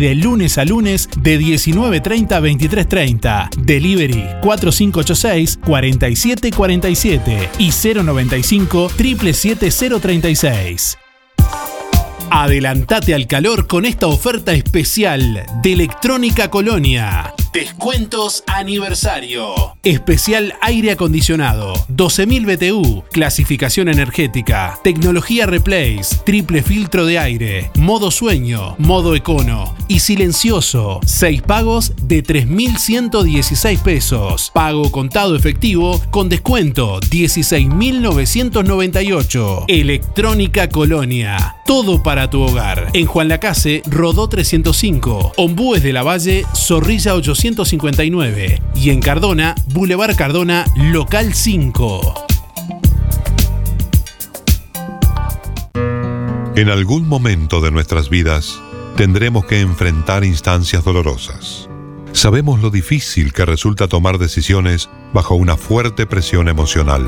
de lunes a lunes de 19.30 a 23.30. Delivery 4586-4747 y 095-77036. Adelantate al calor con esta oferta especial de Electrónica Colonia. Descuentos aniversario. Especial aire acondicionado. 12.000 BTU. Clasificación energética. Tecnología Replace. Triple filtro de aire. Modo sueño. Modo econo. Y silencioso. 6 pagos de 3.116 pesos. Pago contado efectivo con descuento 16.998. Electrónica Colonia. Todo para tu hogar. En Juan Lacase, Rodó 305. Ombúes de la Valle, Zorrilla 859. Y en Cardona, Boulevard Cardona, Local 5. En algún momento de nuestras vidas tendremos que enfrentar instancias dolorosas. Sabemos lo difícil que resulta tomar decisiones bajo una fuerte presión emocional.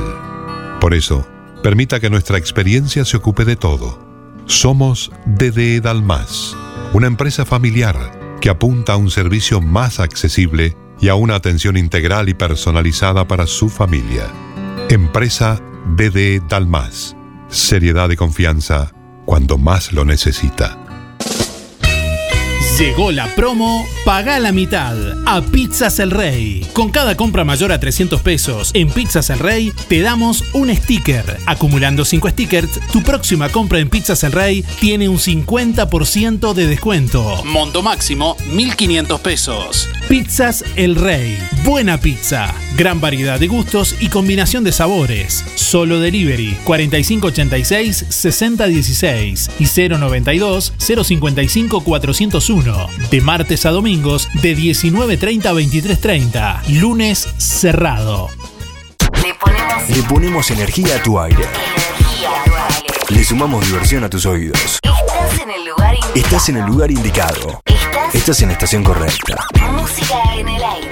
Por eso, permita que nuestra experiencia se ocupe de todo. Somos DDE Dalmas, una empresa familiar que apunta a un servicio más accesible y a una atención integral y personalizada para su familia. Empresa DDE Dalmas. Seriedad y confianza cuando más lo necesita. Llegó la promo Paga la mitad a Pizzas El Rey. Con cada compra mayor a 300 pesos en Pizzas El Rey, te damos un sticker. Acumulando 5 stickers, tu próxima compra en Pizzas El Rey tiene un 50% de descuento. Monto máximo 1.500 pesos. Pizzas El Rey. Buena pizza. Gran variedad de gustos y combinación de sabores. Solo delivery 4586-6016 y 092-055-401. De martes a domingos de 19.30 a 23.30. Lunes cerrado. Le ponemos energía a tu aire. Le sumamos diversión a tus oídos. Estás en el lugar indicado. Estás en el lugar indicado. Estás Estás en la estación correcta. música en el aire.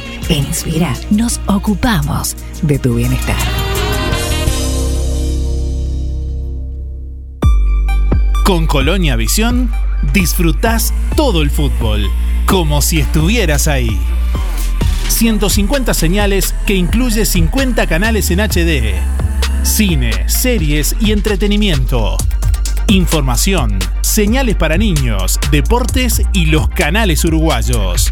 En Inspira nos ocupamos de tu bienestar. Con Colonia Visión disfrutás todo el fútbol, como si estuvieras ahí. 150 señales que incluye 50 canales en HD. Cine, series y entretenimiento. Información, señales para niños, deportes y los canales uruguayos.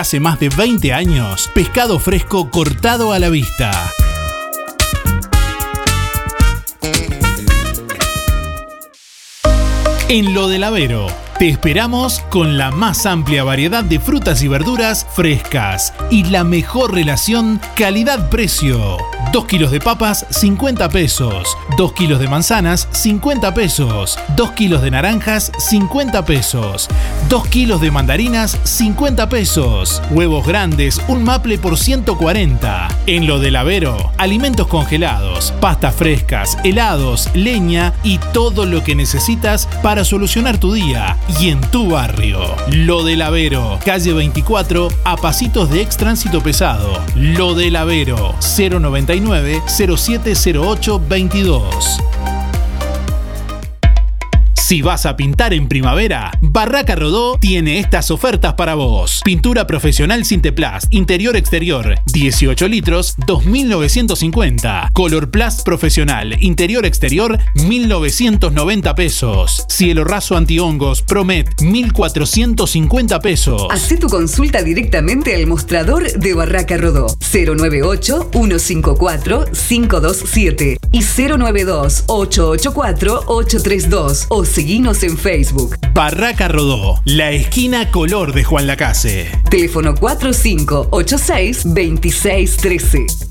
hace más de 20 años, pescado fresco cortado a la vista. En lo del Avero, te esperamos con la más amplia variedad de frutas y verduras frescas y la mejor relación calidad-precio. 2 kilos de papas, 50 pesos. 2 kilos de manzanas, 50 pesos. 2 kilos de naranjas, 50 pesos. 2 kilos de mandarinas, 50 pesos. Huevos grandes, un maple por 140. En lo del Avero, alimentos congelados, pastas frescas, helados, leña y todo lo que necesitas para solucionar tu día y en tu barrio. Lo del Avero, calle 24, a pasitos de ex tránsito pesado. Lo del Avero, 099 0708 22. Si vas a pintar en primavera, Barraca Rodó tiene estas ofertas para vos. Pintura profesional Sinteplast, interior exterior, 18 litros, 2.950. Color Plast profesional, interior exterior, 1.990 pesos. Cielo raso antihongos Promet, 1.450 pesos. Hacé tu consulta directamente al mostrador de Barraca Rodó. 098-154-527 y 092-884-832 o seguinos en Facebook. Barraca Rodó, la esquina color de Juan Lacase. Teléfono 4586-2613.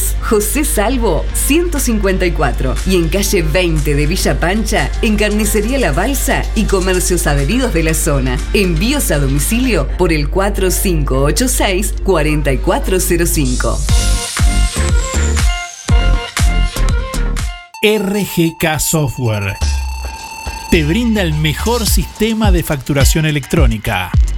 José Salvo 154 y en calle 20 de Villa Pancha, en Carnicería La Balsa y comercios adheridos de la zona. Envíos a domicilio por el 4586-4405. RGK Software te brinda el mejor sistema de facturación electrónica.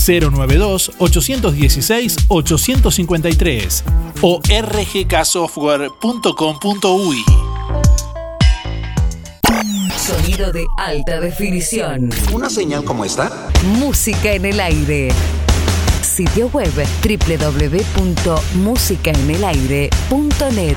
092-816-853 o rgksoftware.com.uy. Sonido de alta definición. ¿Una señal como esta? Música en el aire. Sitio web www.musicaenelaire.net.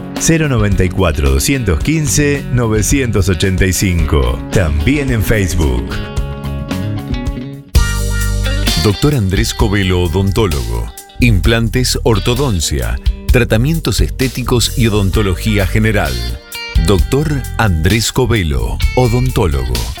094 215 985. También en Facebook. Doctor Andrés Covelo, odontólogo. Implantes, ortodoncia, tratamientos estéticos y odontología general. Doctor Andrés Covelo, odontólogo.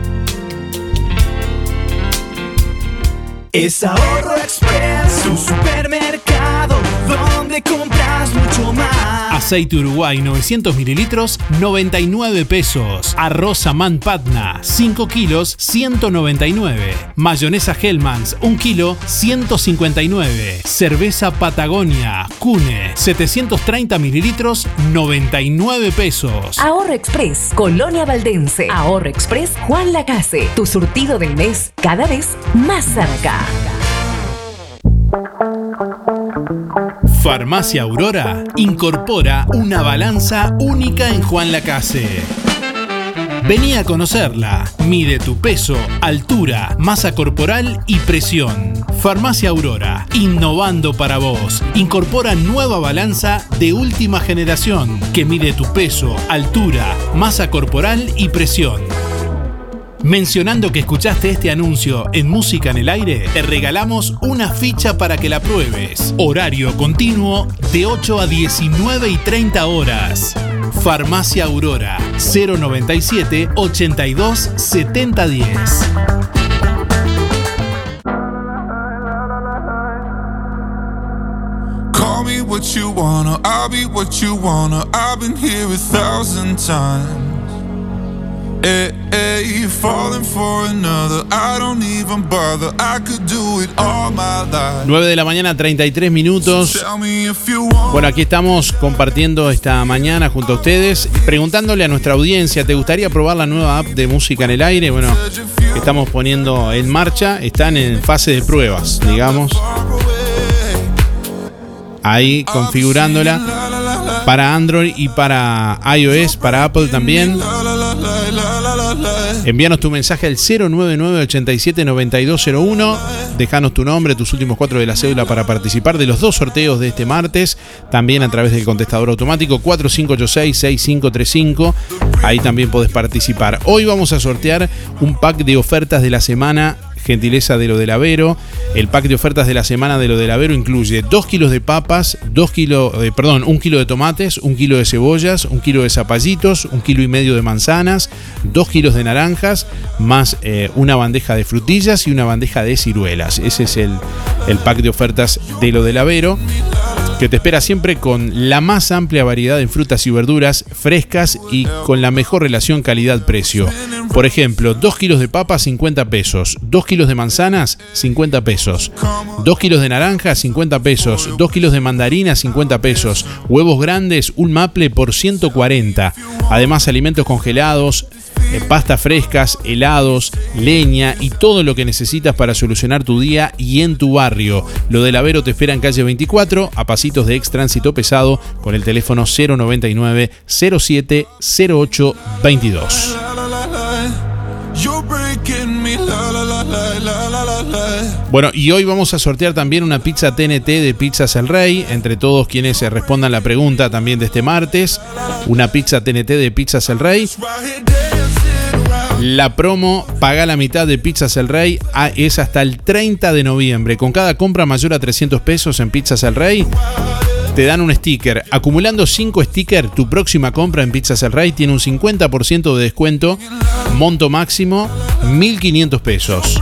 Es Ahorro Express, su supermercado, donde compras mucho más. Aceite Uruguay 900 mililitros, 99 pesos. Arroz Amán Patna, 5 kilos, 199. Mayonesa Hellmann's, 1 kilo, 159. Cerveza Patagonia, Cune, 730 mililitros, 99 pesos. Ahorro Express, Colonia Valdense. Ahorro Express, Juan Lacase. Tu surtido del mes, cada vez más cerca. Farmacia Aurora incorpora una balanza única en Juan Lacase. Vení a conocerla. Mide tu peso, altura, masa corporal y presión. Farmacia Aurora, innovando para vos. Incorpora nueva balanza de última generación que mide tu peso, altura, masa corporal y presión. Mencionando que escuchaste este anuncio en Música en el Aire, te regalamos una ficha para que la pruebes. Horario continuo de 8 a 19 y 30 horas. Farmacia Aurora 097 82 7010. Call me what you wanna, I'll be what you wanna. I've been here a thousand times. Eh, eh, falling for another. I don't even bother. I could do it all my life. 9 de la mañana, 33 minutos. Bueno, aquí estamos compartiendo esta mañana junto a ustedes, preguntándole a nuestra audiencia, ¿te gustaría probar la nueva app de música en el aire? Bueno, que estamos poniendo en marcha, están en fase de pruebas, digamos. Ahí configurándola para Android y para iOS, para Apple también. Envíanos tu mensaje al 099-879201. Dejanos tu nombre, tus últimos cuatro de la cédula para participar de los dos sorteos de este martes. También a través del contestador automático 4586-6535. Ahí también podés participar. Hoy vamos a sortear un pack de ofertas de la semana gentileza de lo del Avero. El pack de ofertas de la semana de lo del Avero incluye 2 kilos de papas, 2 kilos, eh, perdón, 1 kilo de tomates, 1 kilo de cebollas, 1 kilo de zapallitos, 1 kilo y medio de manzanas, 2 kilos de naranjas, más eh, una bandeja de frutillas y una bandeja de ciruelas. Ese es el, el pack de ofertas de lo del Avero que te espera siempre con la más amplia variedad en frutas y verduras frescas y con la mejor relación calidad-precio. Por ejemplo, 2 kilos de papas 50 pesos, 2 kilos de manzanas 50 pesos, 2 kilos de naranjas 50 pesos, 2 kilos de mandarinas 50 pesos, huevos grandes, un maple por 140. Además alimentos congelados, eh, pastas frescas, helados, leña y todo lo que necesitas para solucionar tu día y en tu barrio. Lo del Avero te espera en calle 24, a pasitos de ex tránsito pesado, con el teléfono 099 07 08 Bueno, y hoy vamos a sortear también una pizza TNT de Pizzas El Rey, entre todos quienes se respondan la pregunta también de este martes, una pizza TNT de Pizzas El Rey. La promo Paga la mitad de Pizzas El Rey es hasta el 30 de noviembre. Con cada compra mayor a 300 pesos en Pizzas El Rey, te dan un sticker. Acumulando 5 stickers, tu próxima compra en Pizzas El Rey tiene un 50% de descuento. Monto máximo 1.500 pesos.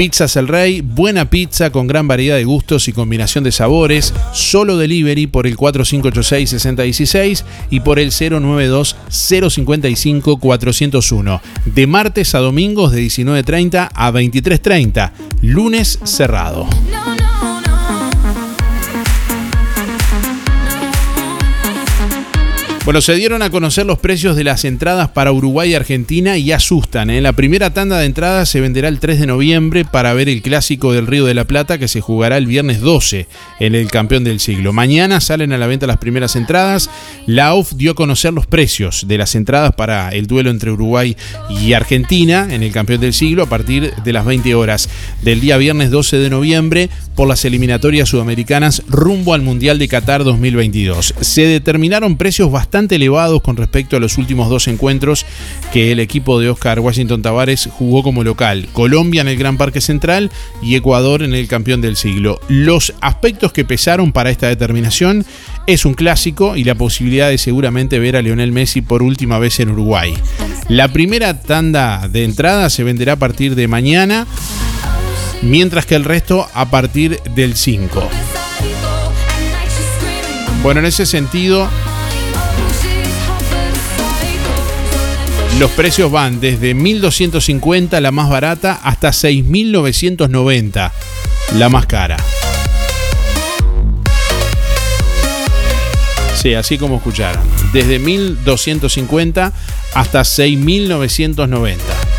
Pizzas El Rey, buena pizza con gran variedad de gustos y combinación de sabores. Solo delivery por el 4586-6016 y por el 092-055-401. De martes a domingos de 19.30 a 23.30. Lunes cerrado. Bueno, se dieron a conocer los precios de las entradas para Uruguay y Argentina y asustan. ¿eh? La primera tanda de entradas se venderá el 3 de noviembre para ver el clásico del Río de la Plata que se jugará el viernes 12 en el campeón del siglo. Mañana salen a la venta las primeras entradas. La AUF dio a conocer los precios de las entradas para el duelo entre Uruguay y Argentina en el campeón del siglo a partir de las 20 horas del día viernes 12 de noviembre por las eliminatorias sudamericanas rumbo al Mundial de Qatar 2022. Se determinaron precios bastante elevados con respecto a los últimos dos encuentros que el equipo de Oscar Washington Tavares jugó como local. Colombia en el Gran Parque Central y Ecuador en el campeón del siglo. Los aspectos que pesaron para esta determinación es un clásico y la posibilidad de seguramente ver a Lionel Messi por última vez en Uruguay. La primera tanda de entrada se venderá a partir de mañana, mientras que el resto a partir del 5. Bueno, en ese sentido, Los precios van desde 1250 la más barata hasta 6990 la más cara. Sí, así como escucharon. Desde 1250 hasta 6990.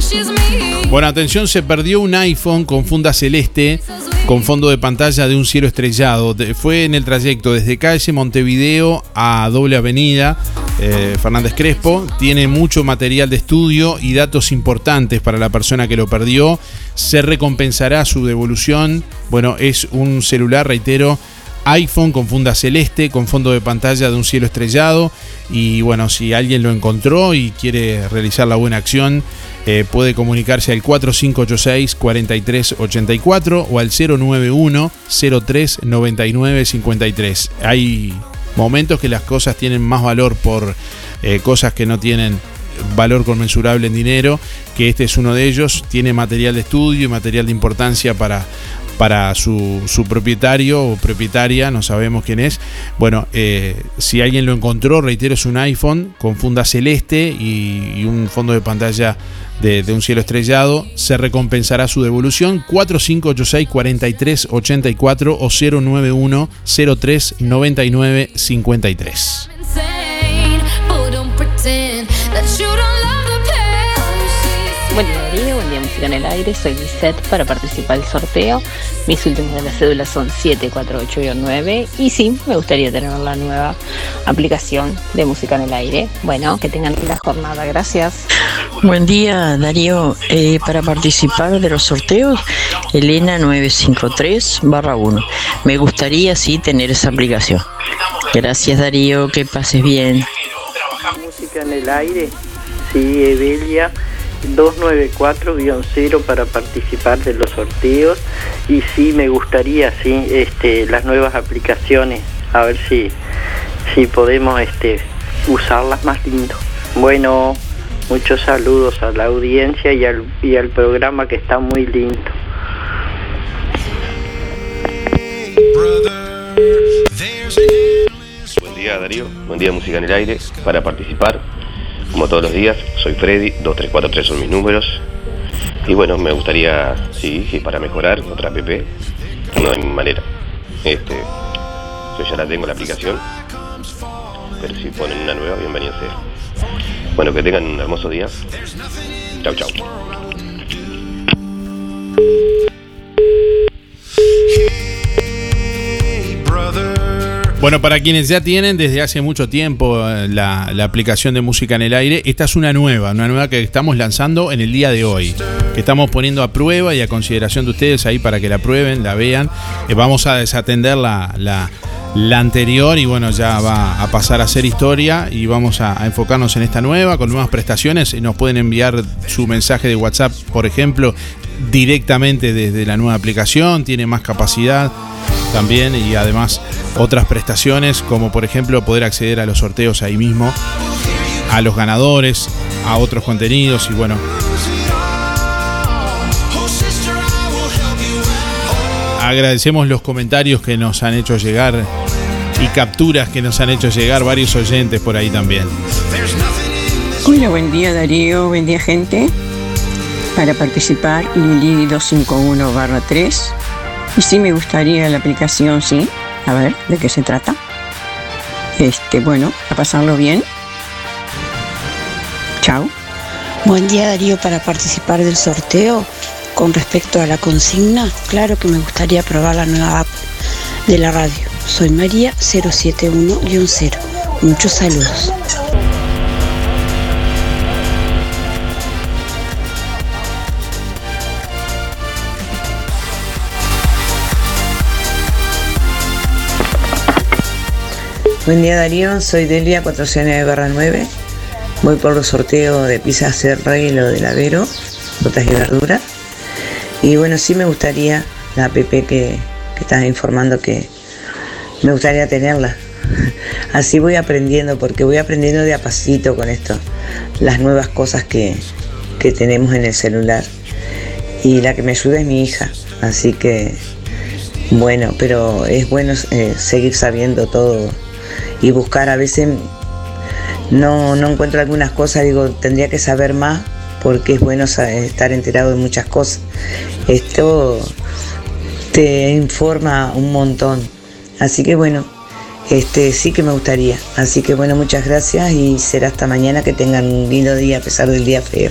She's me. Bueno, atención, se perdió un iPhone con funda celeste con fondo de pantalla de un cielo estrellado. Fue en el trayecto desde calle Montevideo a doble avenida eh, Fernández Crespo. Tiene mucho material de estudio y datos importantes para la persona que lo perdió. Se recompensará su devolución. Bueno, es un celular, reitero, iPhone con funda celeste, con fondo de pantalla de un cielo estrellado. Y bueno, si alguien lo encontró y quiere realizar la buena acción, eh, puede comunicarse al 4586-4384 o al 091-039953. Hay momentos que las cosas tienen más valor por eh, cosas que no tienen valor conmensurable en dinero, que este es uno de ellos, tiene material de estudio y material de importancia para, para su, propietario o propietaria, no sabemos quién es. Bueno, eh, si alguien lo encontró, reitero, es un iPhone con funda celeste y, un fondo de pantalla de, de un cielo estrellado, se recompensará su devolución 4586-4384 o 091 03 99 53. En el Aire, soy Lisette para participar del sorteo. Mis últimos de la cédula son 748-9 y sí, me gustaría tener la nueva aplicación de Música en el Aire. Bueno, que tengan la jornada, gracias. Buen día, Darío. Eh, para participar de los sorteos, Elena 953 1. Me gustaría sí tener esa aplicación. Gracias, Darío. Que pases bien. Música en el aire, sí, Evelia 294-0 para participar de los sorteos y sí me gustaría sí este las nuevas aplicaciones a ver si si podemos este usarlas más lindo. Bueno, muchos saludos a la audiencia y al, y al programa que está muy lindo. Buen día Darío, buen día Música en el Aire. Para participar, como todos los días, soy Freddy, 2343 son mis números. Y bueno, me gustaría, sí, sí, para mejorar, otra app, no hay manera. Este, yo ya la tengo la aplicación, pero si ponen una nueva, bienvenido sea. Bueno, que tengan un hermoso día. Chau, chau. Bueno, para quienes ya tienen desde hace mucho tiempo eh, la, aplicación de música en el aire, esta es una nueva, una nueva que estamos lanzando en el día de hoy. Que estamos poniendo a prueba y a consideración de ustedes ahí para que la prueben, la vean. Eh, vamos a desatender la, la- anterior y bueno, ya va a pasar a ser historia y vamos a, a enfocarnos en esta nueva con nuevas prestaciones. Nos pueden enviar su mensaje de WhatsApp, por ejemplo, directamente desde la nueva aplicación. Tiene más capacidad también y además otras prestaciones como por ejemplo poder acceder a los sorteos ahí mismo, a los ganadores, a otros contenidos y bueno. Agradecemos los comentarios que nos han hecho llegar y capturas que nos han hecho llegar varios oyentes por ahí también. Hola, buen día Darío, buen día gente. Para participar, Lili 251 barra 3. Y sí me gustaría la aplicación, sí. A ver, ¿de qué se trata? Este, bueno, a pasarlo bien. Chao. Buen día Darío para participar del sorteo. Con respecto a la consigna, claro que me gustaría probar la nueva app de la radio. Soy María 071-0. Muchos saludos. Buen día Darío, soy Delia 409 9. Voy por los sorteos de pizza Ser Rey, lo del Avero, frutas y verduras. Y bueno, sí me gustaría la app que, que estás informando que me gustaría tenerla. Así voy aprendiendo, porque voy aprendiendo de a pasito con esto, las nuevas cosas que, que tenemos en el celular. Y la que me ayuda es mi hija, así que bueno, pero es bueno eh, seguir sabiendo todo y buscar a veces no, no encuentro algunas cosas, digo, tendría que saber más porque es bueno estar enterado de muchas cosas. Esto te informa un montón. Así que bueno, este sí que me gustaría. Así que bueno, muchas gracias y será hasta mañana que tengan un lindo día a pesar del día feo.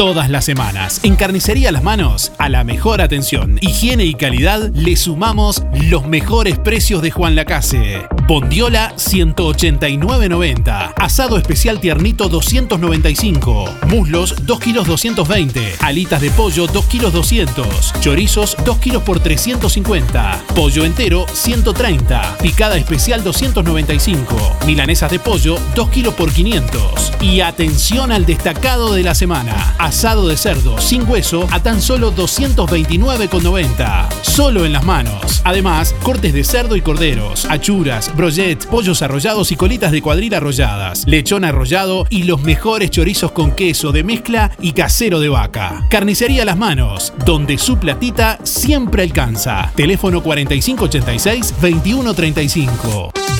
Todas las semanas, en Carnicería Las Manos, a la mejor atención, higiene y calidad, le sumamos los mejores precios de Juan Lacase. Bondiola 189.90. Asado especial tiernito 295. Muslos 2 kilos 220. Alitas de pollo 2 kilos 200. Chorizos 2 kilos por 350. Pollo entero 130. Picada especial 295. Milanesas de pollo 2 kilos por 500. Y atención al destacado de la semana. Asado de cerdo sin hueso a tan solo 229,90. Solo en las manos. Además, cortes de cerdo y corderos, achuras, brochets, pollos arrollados y colitas de cuadril arrolladas, lechón arrollado y los mejores chorizos con queso de mezcla y casero de vaca. Carnicería Las Manos, donde su platita siempre alcanza. Teléfono 4586-2135.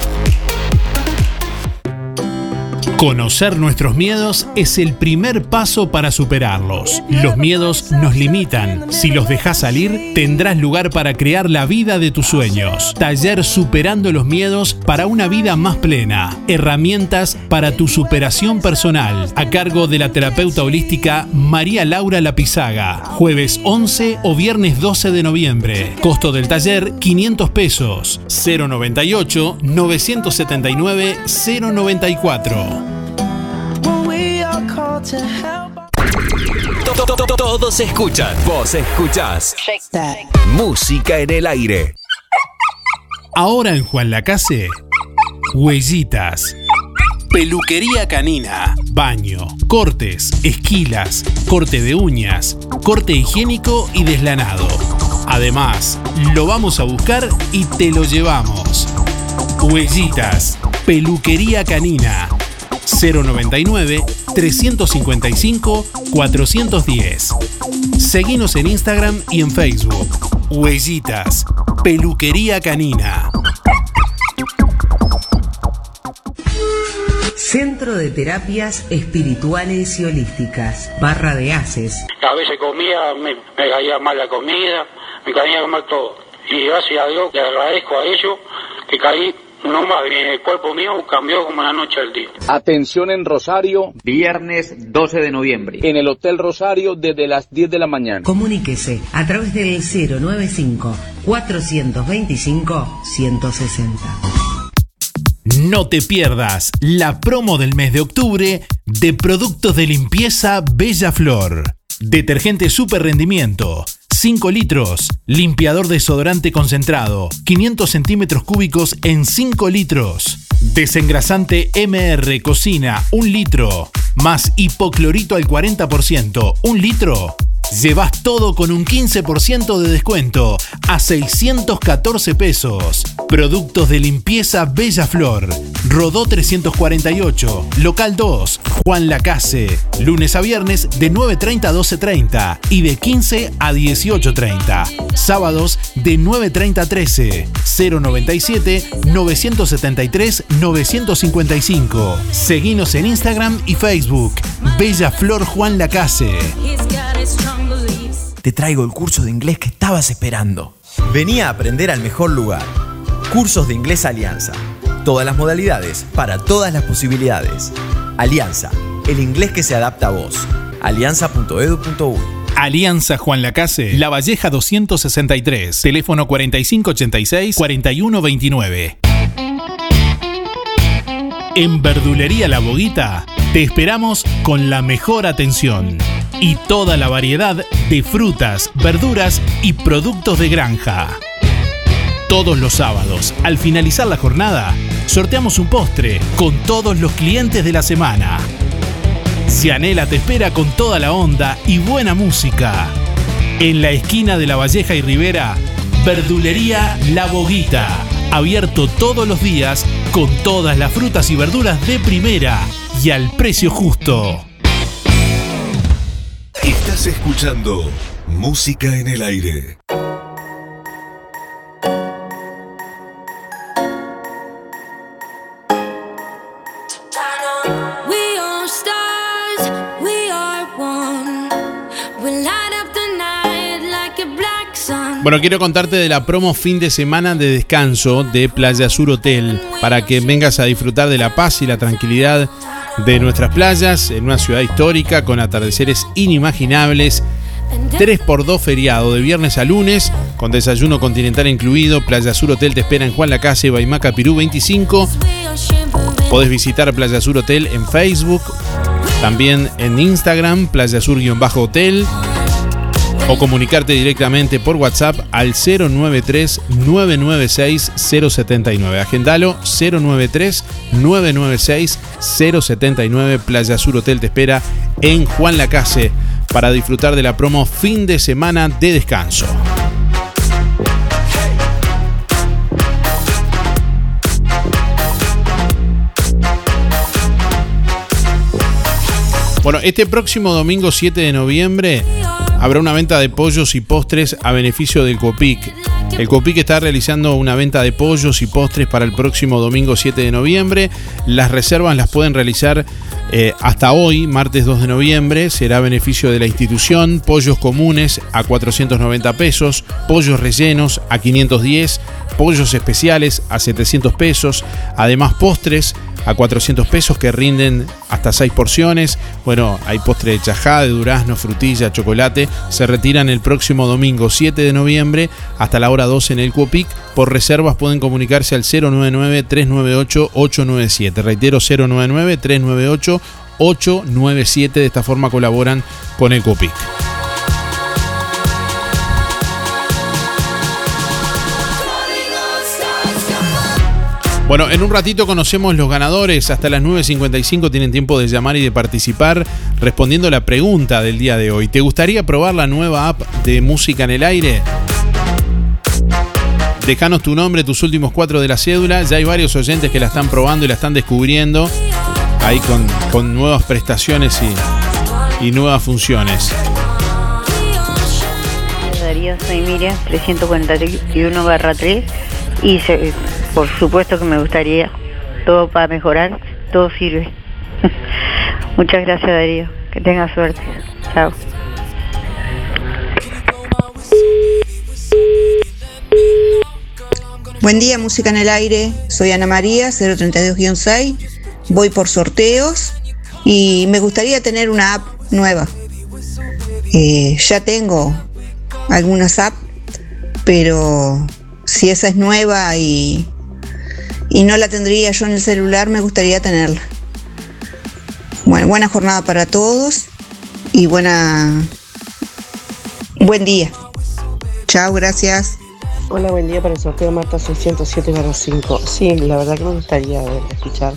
Conocer nuestros miedos es el primer paso para superarlos. Los miedos nos limitan. Si los dejas salir, tendrás lugar para crear la vida de tus sueños. Taller Superando los Miedos para una vida más plena. Herramientas para tu superación personal. A cargo de la terapeuta holística María Laura Lapizaga. Jueves 11 o viernes 12 de noviembre. Costo del taller 500 pesos. 098 979 094. Todos escuchan, vos escuchás. Música en el aire. Ahora en Juan Lacase, huellitas. Peluquería canina, baño, cortes, esquilas, corte de uñas, corte higiénico y deslanado. Además, lo vamos a buscar y te lo llevamos. Huellitas, peluquería canina, 099 355 410. Seguinos en Instagram y en Facebook. Huellitas, Peluquería Canina. Centro de Terapias Espirituales y Holísticas. Barra de Haces. A veces comía, me, me caía mal la comida, me caía mal todo. Y gracias a Dios le agradezco a ellos que caí no más bien, el cuerpo mío cambió como la noche al día. Atención en Rosario, viernes 12 de noviembre, en el Hotel Rosario desde las 10 de la mañana. Comuníquese a través del 095 425 160. No te pierdas la promo del mes de octubre de productos de limpieza Bella Flor. Detergente super rendimiento 5 litros. Limpiador desodorante concentrado. 500 centímetros cúbicos en 5 litros. Desengrasante MR Cocina 1 litro. Más hipoclorito al 40%. 1 litro. Llevas todo con un 15% de descuento a 614 pesos. Productos de limpieza Bella Flor. Rodó 348. Local 2. Juan Lacase. Lunes a viernes de 9.30 a 12.30 y de 15 a 18.30. Sábados de 9.30 a 13. 097 973 955. Seguinos en Instagram y Facebook. Bella Flor Juan Lacase. Te traigo el curso de inglés que estabas esperando. Venía a aprender al mejor lugar. Cursos de inglés Alianza. Todas las modalidades para todas las posibilidades. Alianza, el inglés que se adapta a vos. Alianza.edu.uy Alianza Juan Lacase, La Valleja 263, teléfono 4586-4129. En Verdulería La Boguita te esperamos con la mejor atención y toda la variedad de frutas, verduras y productos de granja. Todos los sábados, al finalizar la jornada, sorteamos un postre con todos los clientes de la semana. Cianela te espera con toda la onda y buena música. En la esquina de La Valleja y Rivera, Verdulería La Boguita. Abierto todos los días con todas las frutas y verduras de primera y al precio justo. Estás escuchando Música en el aire. Bueno, quiero contarte de la promo fin de semana de descanso de Playa Sur Hotel para que vengas a disfrutar de la paz y la tranquilidad de nuestras playas en una ciudad histórica con atardeceres inimaginables. 3x2 feriado de viernes a lunes con desayuno continental incluido. Playa Sur Hotel te espera en Juan Lacase, Baimaca, Pirú 25. Podés visitar Playa Sur Hotel en Facebook, también en Instagram, Playa Sur-Hotel o comunicarte directamente por WhatsApp al 093-996-079. Agendalo 093-996-079. Playa Sur Hotel te espera en Juan Lacase para disfrutar de la promo fin de semana de descanso. Bueno, este próximo domingo 7 de noviembre habrá una venta de pollos y postres a beneficio del COPIC. El Copic está realizando una venta de pollos y postres para el próximo domingo 7 de noviembre. Las reservas las pueden realizar eh, hasta hoy, martes 2 de noviembre. Será a beneficio de la institución. Pollos comunes a 490 pesos, pollos rellenos a 510, pollos especiales a 700 pesos. Además, postres a 400 pesos que rinden hasta 6 porciones. Bueno, hay postre de chajá, de durazno, frutilla, chocolate. Se retiran el próximo domingo 7 de noviembre hasta la hora 12 en el Cuopic. Por reservas pueden comunicarse al 099-398-897. Reitero, 099-398-897. De esta forma colaboran con el Cuopic. Bueno, en un ratito conocemos los ganadores. Hasta las 9.55 tienen tiempo de llamar y de participar respondiendo la pregunta del día de hoy. ¿Te gustaría probar la nueva app de música en el aire? Dejanos tu nombre, tus últimos cuatro de la cédula. Ya hay varios oyentes que la están probando y la están descubriendo. Ahí con, con nuevas prestaciones y, y nuevas funciones. Darío, soy Miriam, 341 barra 3 y por supuesto que me gustaría todo para mejorar, todo sirve. Muchas gracias Darío, que tenga suerte. Chao. Buen día, música en el aire. Soy Ana María, 032-6. Voy por sorteos y me gustaría tener una app nueva. Eh, ya tengo algunas apps, pero si esa es nueva y, y no la tendría yo en el celular, me gustaría tenerla. Bueno, buena jornada para todos y buena buen día. Chao, gracias. Hola, buen día para el sorteo Marta 607 5. Sí, la verdad que me gustaría ver, escuchar.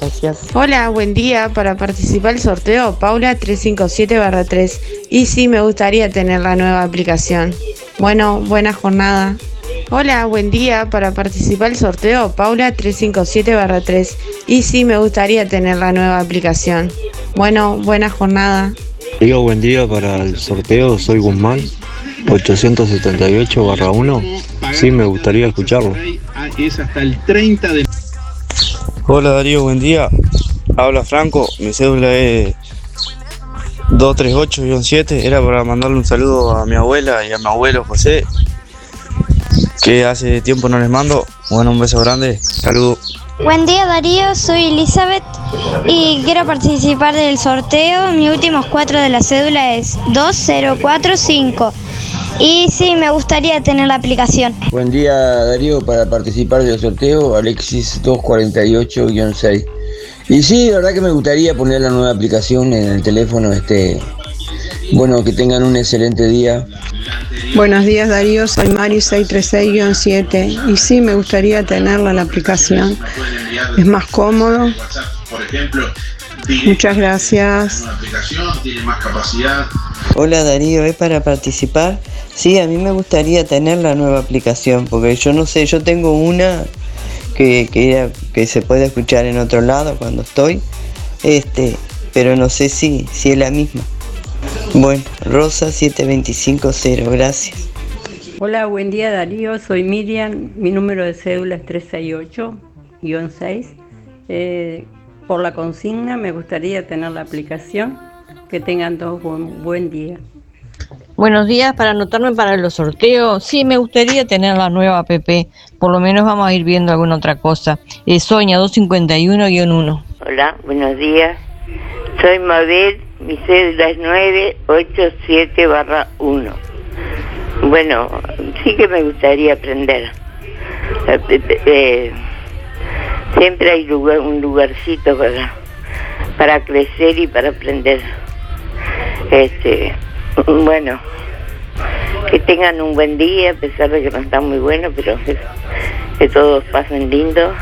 Gracias. Hola, buen día. Para participar del sorteo, Paula 357-3. Y sí, me gustaría tener la nueva aplicación. Bueno, buena jornada. Hola, buen día. Para participar del sorteo, Paula 357-3. Y sí, me gustaría tener la nueva aplicación. Bueno, buena jornada. Digo, buen día para el sorteo, soy Guzmán, 878 barra 1. Sí, me gustaría escucharlo. Es hasta el 30 de... Hola Darío, buen día. Habla Franco, mi cédula es 238-7. Era para mandarle un saludo a mi abuela y a mi abuelo José, que hace tiempo no les mando. Bueno, un beso grande, saludos. Buen día Darío, soy Elizabeth y quiero participar del sorteo. Mis últimos cuatro de la cédula es 2045. Y sí, me gustaría tener la aplicación. Buen día Darío, para participar del sorteo, Alexis 248-6. Y sí, la verdad que me gustaría poner la nueva aplicación en el teléfono, este, bueno, que tengan un excelente día. Buenos días Darío, soy Mari 636-7 y sí me gustaría tenerla en la aplicación. Es más cómodo. Muchas gracias. Hola Darío, ¿es para participar? Sí, a mí me gustaría tener la nueva aplicación, porque yo no sé, yo tengo una que, que, que se puede escuchar en otro lado cuando estoy, este, pero no sé si, si es la misma. Bueno, Rosa 7250, gracias. Hola, buen día Darío, soy Miriam, mi número de cédula es 368-6. Eh, por la consigna me gustaría tener la aplicación. Que tengan todos buen, buen día. Buenos días, para anotarme para los sorteos. Sí, me gustaría tener la nueva app. Por lo menos vamos a ir viendo alguna otra cosa. Eh, Soña 251-1. Hola, buenos días. Soy Mabel, mi cédula es 987 barra 1. Bueno, sí que me gustaría aprender. Eh, eh, eh, siempre hay lugar, un lugarcito para, para crecer y para aprender. Este, bueno, que tengan un buen día, a pesar de que no está muy bueno, pero que, que todos pasen lindo.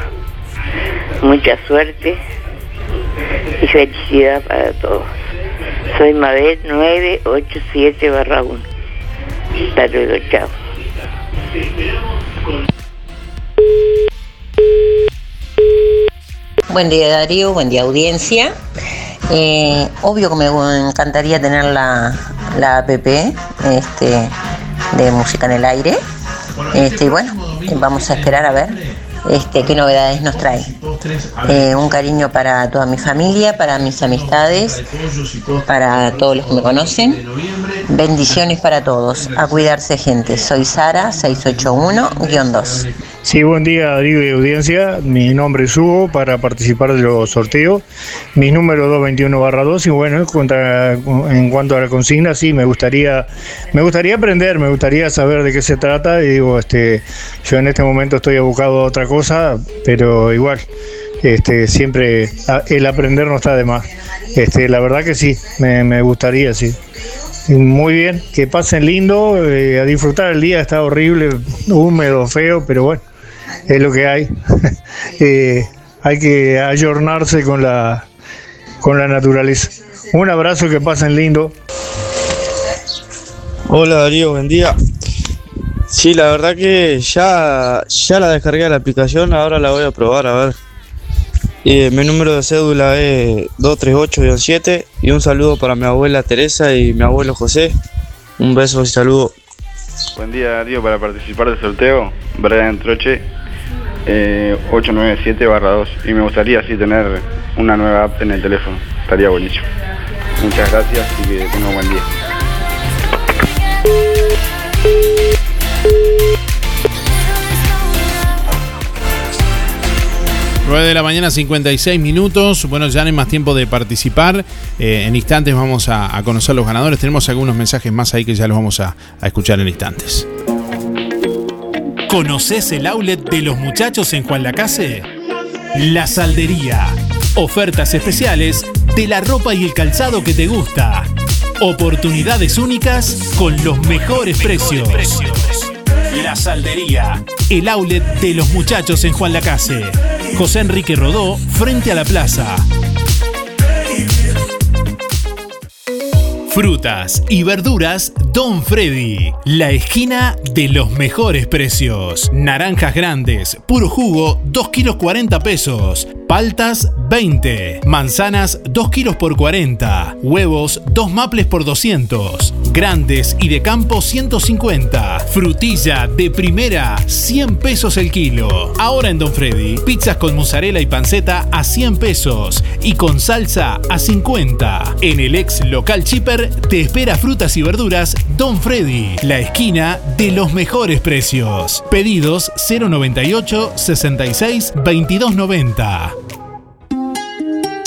Mucha suerte y felicidad para todos. Soy Mabel 987 barra 1. Hasta luego, chao. Buen día Darío, buen día audiencia. Eh, obvio que me encantaría tener la, la app este, de música en el aire. Este, y bueno, vamos a esperar a ver este, qué novedades nos trae. Eh, un cariño para toda mi familia, para mis amistades, para todos los que me conocen. Bendiciones para todos. A cuidarse gente. Soy Sara 681-2. Sí, buen día Darío y audiencia. Mi nombre es Hugo para participar de los sorteos. Mi número 221-2 y bueno, en cuanto a la consigna, sí, me gustaría, me gustaría aprender, me gustaría saber de qué se trata y digo, este, yo en este momento estoy abocado a otra cosa, pero igual, este, siempre el aprender no está de más. Este, la verdad que sí, me, gustaría, sí. Muy bien, que pasen lindo, eh, a disfrutar el día, está horrible, húmedo, feo, pero bueno, es lo que hay. Eh, hay que ayornarse con la, con la naturaleza. Un abrazo, que pasen lindo. Hola Darío, buen día. Sí, la verdad que ya, ya la descargué la aplicación, ahora la voy a probar a ver. Eh, mi número de cédula es 238-7 y un saludo para mi abuela Teresa y mi abuelo José. Un beso y saludo. Buen día, Darío, para participar del sorteo, Brian Troche, eh, 897-2. Y me gustaría así tener una nueva app en el teléfono. Estaría buenísimo. Muchas gracias y que tenga un buen día. 9 de la mañana, 56 minutos. Bueno, ya no hay más tiempo de participar. Eh, en instantes vamos a, a conocer los ganadores. Tenemos algunos mensajes más ahí que ya los vamos a escuchar en instantes. ¿Conoces el outlet de los muchachos en Juan Lacase? La Saldería. Ofertas especiales de la ropa y el calzado que te gusta. Oportunidades únicas con los mejores precios. La Saldería. El outlet de los muchachos en Juan Lacase. José Enrique Rodó, frente a la plaza. Frutas y verduras Don Freddy, la esquina de los mejores precios. Naranjas grandes, puro jugo, 2 kilos 40 pesos. Paltas, 20. Manzanas, 2 kilos por 40. Huevos, 2 maples por 200. Grandes y de campo, 150. Frutilla de primera, 100 pesos el kilo. Ahora en Don Freddy, pizzas con mozzarella y panceta a 100 pesos. Y con salsa a 50. En el ex local Chipper te espera frutas y verduras Don Freddy, la esquina de los mejores precios. Pedidos 098 66 2290.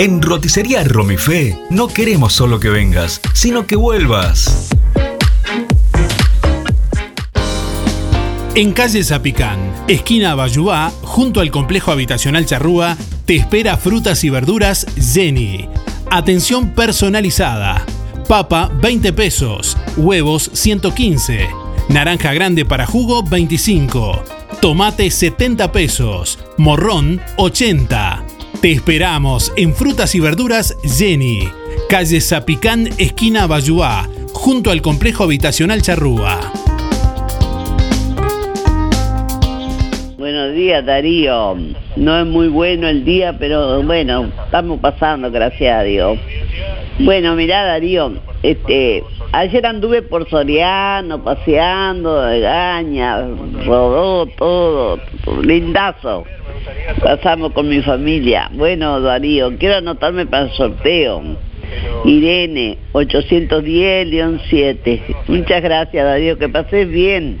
En Roticería Romifé no queremos solo que vengas, sino que vuelvas. En calle Zapicán, esquina Bayubá, junto al complejo habitacional Charrúa, te espera frutas y verduras Jenny. Atención personalizada. Papa 20 pesos, huevos 115, naranja grande para jugo 25, tomate 70 pesos, morrón 80. Te esperamos en frutas y verduras Jenny, calle Zapicán, esquina Bayuá, junto al complejo habitacional Charrúa. Buenos días, Darío. No es muy bueno el día, pero bueno, estamos pasando, gracias a Dios. Bueno, mirá, Darío, este, ayer anduve por Soriano, paseando, de gaña, rodó todo, lindazo. Pasamos con mi familia. Bueno, Darío, quiero anotarme para el sorteo. Irene, 810-7. Muchas gracias, Darío, que pases bien.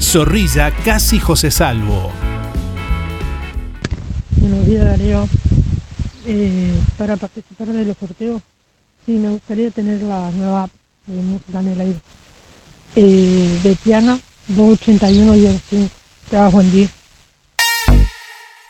Zorrilla Casi José Salvo. Buenos días Darío. Eh, para participar de los sorteos, sí, me gustaría tener la nueva de música en el aire. Eh, de Piana 281 y el 5. Te hagas buen día.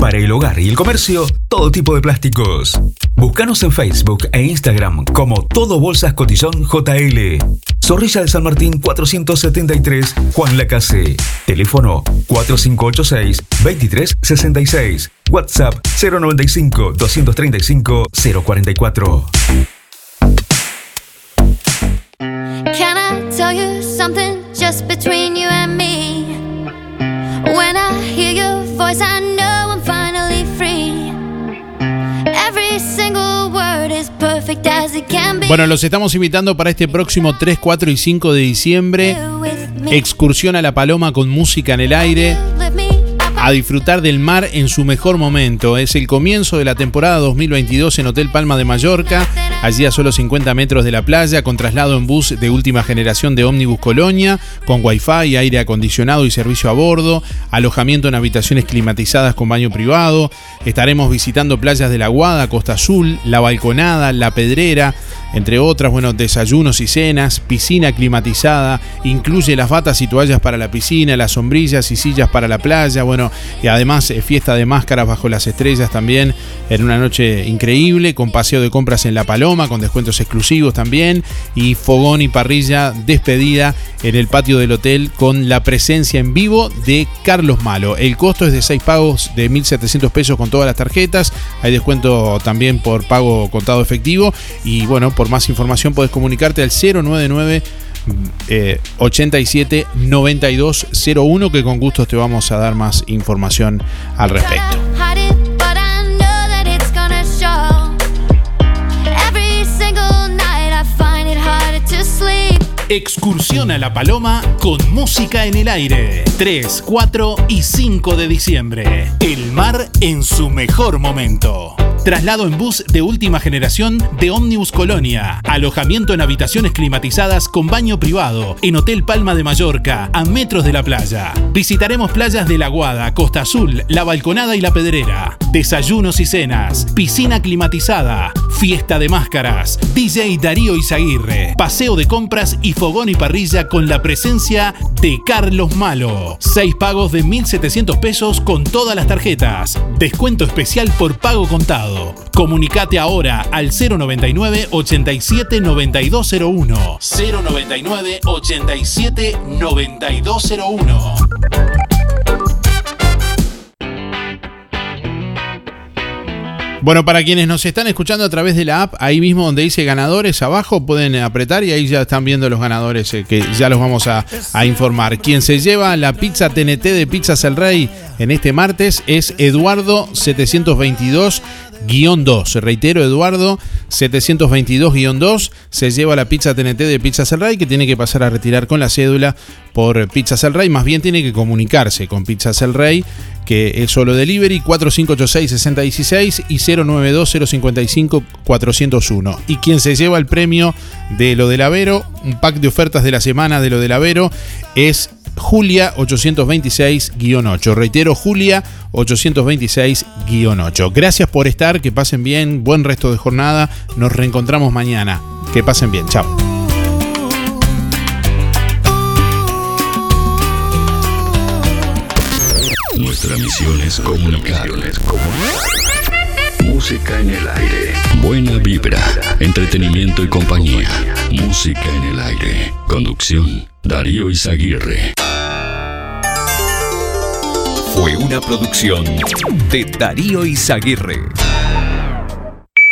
Para el hogar y el comercio, todo tipo de plásticos. Búscanos en Facebook e Instagram como Todo Bolsas Cotillón JL. Zorrilla de San Martín 473, Juan Lacase. Teléfono 4586 2366. WhatsApp 095 235 044. Can I tell you something just between you and me? When I hear your voice, I know Bueno, los estamos invitando para este próximo 3, 4 y 5 de diciembre. Excursión a La Paloma con música en el aire. A disfrutar del mar en su mejor momento. Es el comienzo de la temporada 2022 en Hotel Palma de Mallorca. Allí a solo 50 metros de la playa, con traslado en bus de última generación de Omnibus Colonia, con wifi, aire acondicionado y servicio a bordo, alojamiento en habitaciones climatizadas con baño privado. Estaremos visitando playas de la Guada, Costa Azul, La Balconada, La Pedrera, entre otras, bueno, desayunos y cenas, piscina climatizada, incluye las batas y toallas para la piscina, las sombrillas y sillas para la playa, bueno, y además eh, fiesta de máscaras bajo las estrellas también, en una noche increíble, con paseo de compras en La Paloma, con descuentos exclusivos también, y fogón y parrilla despedida en el patio del hotel con la presencia en vivo de Carlos Malo. El costo es de 6 pagos de 1.700 pesos con todas las tarjetas, hay descuento también por pago contado efectivo, y bueno, por más información puedes comunicarte al 099 eh, 87 9201 que con gusto te vamos a dar más información al respecto. Excursión a La Paloma con música en el aire. 3, 4 y 5 de diciembre. El mar en su mejor momento. Traslado en bus de última generación de Omnibus Colonia. Alojamiento en habitaciones climatizadas con baño privado en Hotel Palma de Mallorca, a metros de la playa. Visitaremos playas de La Guada, Costa Azul, La Balconada y La Pedrera. Desayunos y cenas, piscina climatizada, fiesta de máscaras, DJ Darío Izaguirre, paseo de compras y fogón y parrilla con la presencia de Carlos Malo. Seis pagos de 1.700 pesos con todas las tarjetas. Descuento especial por pago contado. Comunicate ahora al 099 87 9201. 099 87 9201. Bueno, para quienes nos están escuchando a través de la app, ahí mismo donde dice ganadores, abajo pueden apretar y ahí ya están viendo los ganadores eh, que ya los vamos a, informar. Quien se lleva la pizza TNT de Pizzas El Rey en este martes es Eduardo 722. 2. Reitero, Eduardo 722-2 se lleva la pizza TNT de Pizzas El Rey que tiene que pasar a retirar con la cédula por Pizzas El Rey. Más bien tiene que comunicarse con Pizzas El Rey, que es solo delivery 4586-6016 y 092-055-401. Y quien se lleva el premio de lo del Avero, un pack de ofertas de la semana de lo del Avero, es Julia 826-8. Reitero, Julia 826-8. Gracias por estar, que pasen bien, buen resto de jornada. Nos reencontramos mañana. Que pasen bien, chao. Nuestra misión es comunicar. Música en el aire. Buena vibra, entretenimiento y compañía. Música en el aire. Conducción, Darío Izaguirre. Fue una producción de Darío Izaguirre.